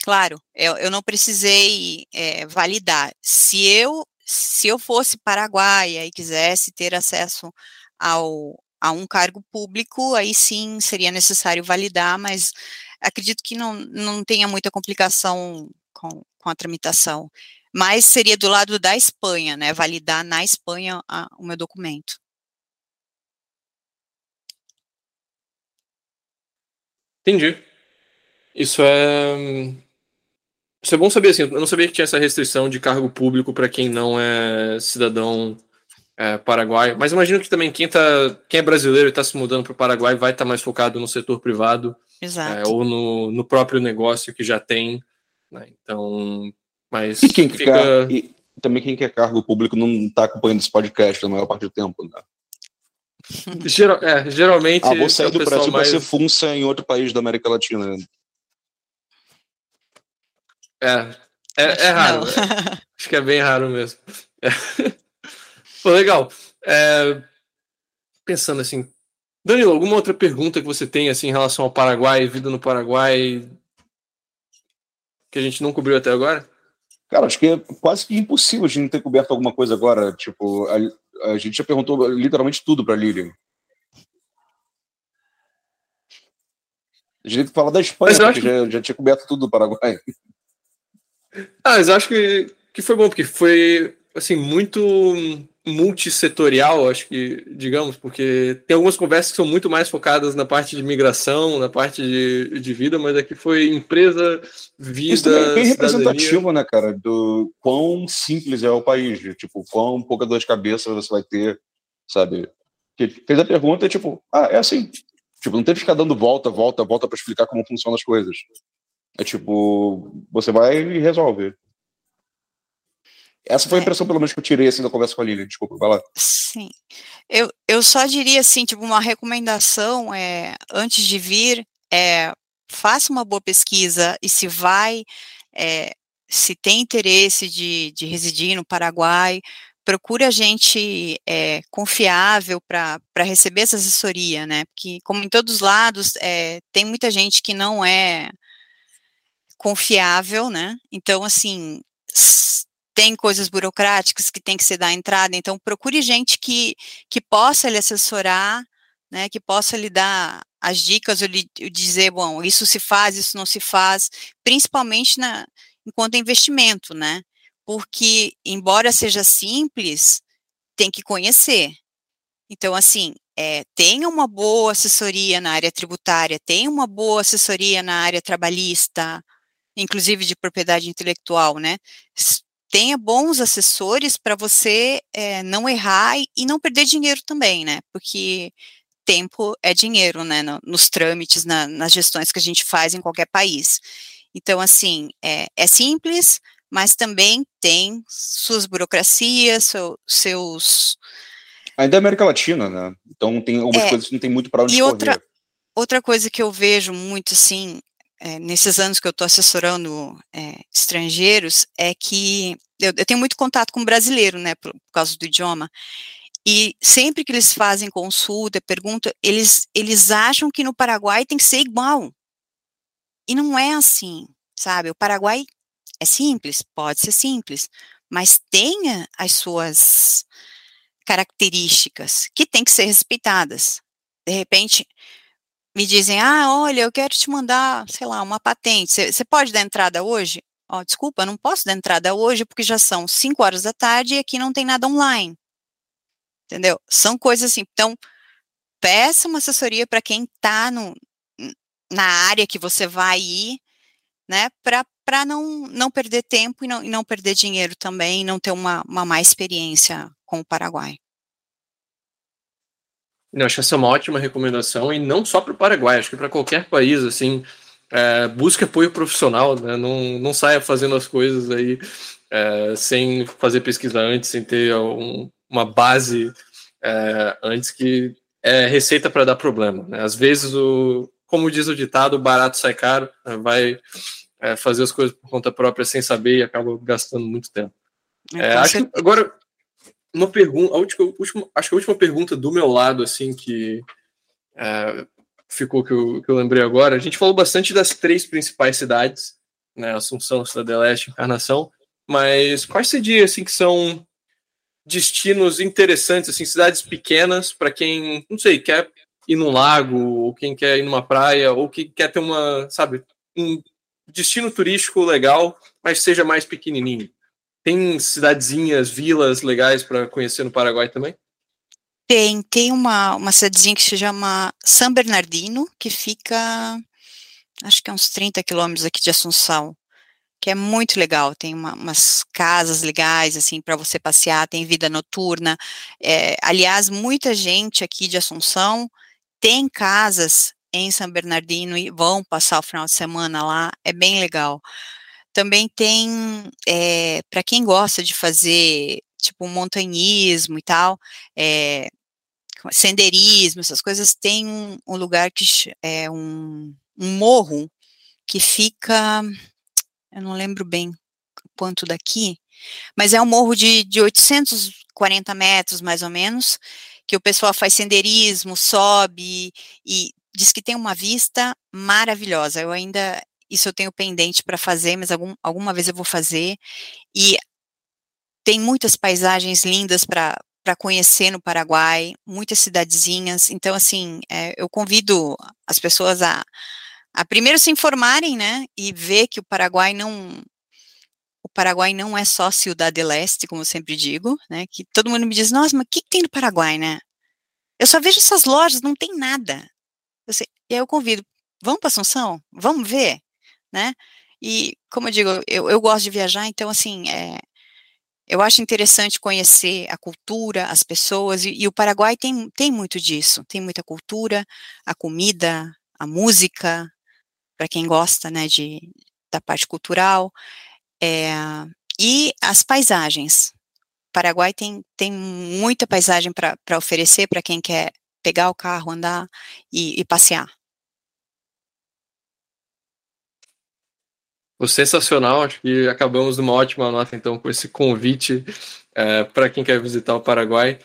Speaker 3: Claro, eu, eu não precisei é, validar. Se eu se eu fosse paraguaia e quisesse ter acesso ao, a um cargo público, aí sim seria necessário validar, mas acredito que não, não tenha muita complicação com, com a tramitação. Mas seria do lado da Espanha, né? Validar na Espanha a, o meu documento.
Speaker 1: Entendi. Isso é. Isso é bom saber, assim. Eu não sabia que tinha essa restrição de cargo público para quem não é cidadão é, Paraguai. Mas imagino que também quem, tá, quem é brasileiro e está se mudando para o Paraguai vai estar tá mais focado no setor privado é, ou no, no, próprio negócio que já tem. Né? Então, mas
Speaker 2: e quem fica... quer, e também quem quer cargo público não está acompanhando esse podcast na maior parte do tempo. Né?
Speaker 1: Geral, é, geralmente.
Speaker 2: Ah, vou sair é do Brasil mais... para ser funça em outro país da América Latina.
Speaker 1: É, é, é raro. Acho que é bem raro mesmo. Pô, legal. É, pensando assim, Danilo, alguma outra pergunta que você tem assim em relação ao Paraguai, vida no Paraguai, que a gente não cobriu até agora?
Speaker 2: Cara, acho que é quase que impossível a gente não ter coberto alguma coisa agora. Tipo, a, a gente já perguntou literalmente tudo para Lilian. A gente tem que falar da Espanha, porque que... já, já tinha coberto tudo do Paraguai.
Speaker 1: Ah, mas eu acho que, que foi bom, porque foi assim, muito multissetorial, acho que, digamos, porque tem algumas conversas que são muito mais focadas na parte de migração, na parte de, de vida, mas aqui foi empresa, vida. Isso
Speaker 2: também é bem representativo, né, cara, do quão simples é o país, de, tipo, quão pouca dor de cabeça você vai ter, sabe? Que fez a pergunta e, tipo, ah, é assim. Tipo, não tem que ficar dando volta, volta, volta para explicar como funcionam as coisas. É tipo, você vai e resolve. Essa foi a é. impressão, pelo menos, que eu tirei assim da conversa com a Lilian. Desculpa, vai lá.
Speaker 3: Sim. Eu, eu só diria assim, tipo, uma recomendação é, antes de vir, é, faça uma boa pesquisa e se vai, é, se tem interesse de, de residir no Paraguai, procura gente é, confiável para receber essa assessoria, né? Porque, como em todos os lados, é, tem muita gente que não é confiável, né? Então, assim, tem coisas burocráticas que tem que ser dar entrada, então procure gente que, que possa lhe assessorar, né, que possa lhe dar as dicas, ou lhe dizer, bom, isso se faz, isso não se faz, principalmente na, enquanto investimento, né, porque, embora seja simples, tem que conhecer. Então, assim, é, tenha uma boa assessoria na área tributária, tenha uma boa assessoria na área trabalhista, inclusive de propriedade intelectual, né? Tenha bons assessores para você é, não errar e, não perder dinheiro também, né? Porque tempo é dinheiro, né? No, nos trâmites, na, nas gestões que a gente faz em qualquer país. Então, assim, é, é simples, mas também tem suas burocracias, seu, seus.
Speaker 4: Ainda é América Latina, né? Então tem algumas é, coisas que não tem muito para onde e
Speaker 3: correr. Outra, outra coisa que eu vejo muito, assim, é, nesses anos que eu estou assessorando é, estrangeiros, é que eu, eu, tenho muito contato com brasileiro, né, por, por, causa do idioma, e sempre que eles fazem consulta, pergunta, eles, eles acham que no Paraguai tem que ser igual. E não é assim, sabe? O Paraguai é simples, pode ser simples, mas tenha as suas características que têm que ser respeitadas. De repente, me dizem, ah, olha, eu quero te mandar, sei lá, uma patente, você pode dar entrada hoje? Ó, oh, desculpa, não posso dar entrada hoje porque já são 5 horas da tarde e aqui não tem nada online. Entendeu? São coisas assim, então, peça uma assessoria para quem está na área que você vai ir, né, para não, não perder tempo e não, e não perder dinheiro também, e não ter uma, uma má experiência com o Paraguai.
Speaker 1: Eu acho essa é uma ótima recomendação, e não só para o Paraguai, acho que para qualquer país, assim, é, busque apoio profissional, né? não, não saia fazendo as coisas aí é, sem fazer pesquisa antes, sem ter um, uma base é, antes que é receita para dar problema. Né? Às vezes, o, como diz o ditado, o barato sai caro, né? vai é, fazer as coisas por conta própria sem saber e acaba gastando muito tempo. É, acho que agora uma pergunta, a última, última, acho que a última pergunta do meu lado, assim, que é, ficou que eu, que eu lembrei agora, a gente falou bastante das três principais cidades, né, Assunção, Cidade Leste, Encarnação, mas quais seriam, assim, que são destinos interessantes, assim, cidades pequenas, para quem, não sei, quer ir num lago, ou quem quer ir numa praia, ou que quer ter uma, sabe, um destino turístico legal, mas seja mais pequenininho? Tem cidadezinhas, vilas legais para conhecer no Paraguai também?
Speaker 3: Tem, tem uma, uma cidadezinha que se chama San Bernardino, que fica, acho que é uns 30 quilômetros aqui de Assunção, que é muito legal, tem uma, umas casas legais, assim, para você passear, tem vida noturna, é, aliás, muita gente aqui de Assunção tem casas em São Bernardino e vão passar o final de semana lá, é bem legal. Também tem, é, eh, para quem gosta de fazer, tipo, montanhismo e tal, é, senderismo, essas coisas, tem um, um lugar que é um, um, morro que fica, eu não lembro bem quanto daqui, mas é um morro de, de 840 metros, mais ou menos, que o pessoal faz senderismo, sobe e diz que tem uma vista maravilhosa. Eu ainda isso eu tenho pendente para fazer, mas algum, alguma vez eu vou fazer. E tem muitas paisagens lindas para para conhecer no Paraguai, muitas cidadezinhas. Então, assim, é, eu convido as pessoas a, a primeiro se informarem, né, e ver que o Paraguai não o Paraguai não é só Ciudad Leste, como eu sempre digo, né, que todo mundo me diz, nossa, mas o que, que tem no Paraguai, né? Eu só vejo essas lojas, não tem nada. Eu sei, e aí eu convido, vamos para Assunção? Vamos ver? Né? E, como eu digo, eu, eu gosto de viajar, então, assim, é, eu acho interessante conhecer a cultura, as pessoas, e, e, o Paraguai tem, tem muito disso, tem muita cultura, a comida, a música, para quem gosta, né, de, da parte cultural, é, e as paisagens. O Paraguai tem, tem muita paisagem para oferecer para quem quer pegar o carro, andar e, e passear.
Speaker 1: Sensacional, acho que acabamos numa ótima nota então com esse convite é, para quem quer visitar o Paraguai.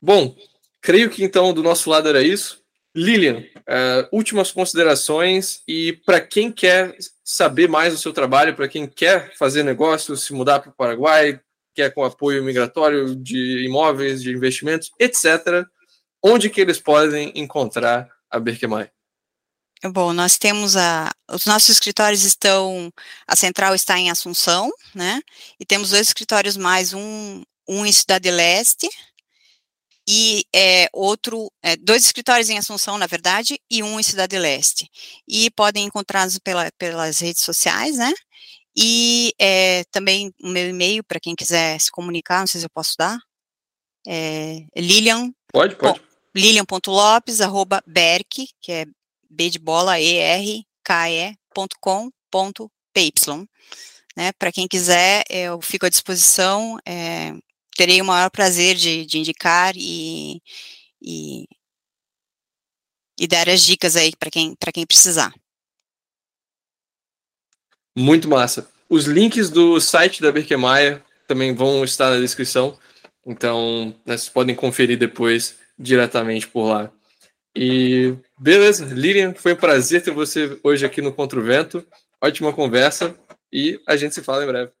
Speaker 1: Bom, creio que então do nosso lado era isso. Lilian, é, últimas considerações e para quem quer saber mais do seu trabalho, para quem quer fazer negócio, se mudar para o Paraguai, quer com apoio migratório de imóveis, de investimentos, etc., onde que eles podem encontrar a Berkemai?
Speaker 3: Bom, nós temos a, os nossos escritórios estão, a central está em Assunção, né? E temos dois escritórios mais, um, um em Cidade Leste e é, outro, é, dois escritórios em Assunção, na verdade, e um em Cidade Leste. E podem encontrá-los pela, pelas redes sociais, né? E é, também o meu e-mail para quem quiser se comunicar, não sei se eu posso dar. É, Lilian.
Speaker 1: Pode, pode.
Speaker 3: Lilian.lopes, arroba Berk, que é B de bola, E-R-K-E.com.py. Né, Para quem quiser, eu fico à disposição, é, terei o maior prazer de, de indicar e, e, e, dar as dicas aí para quem, quem precisar.
Speaker 1: Muito massa. Os links do site da Berkemeyer também vão estar na descrição, então né, vocês podem conferir depois diretamente por lá. E beleza, Lilian, foi um prazer ter você hoje aqui no Contra o Vento. Ótima conversa e a gente se fala em breve.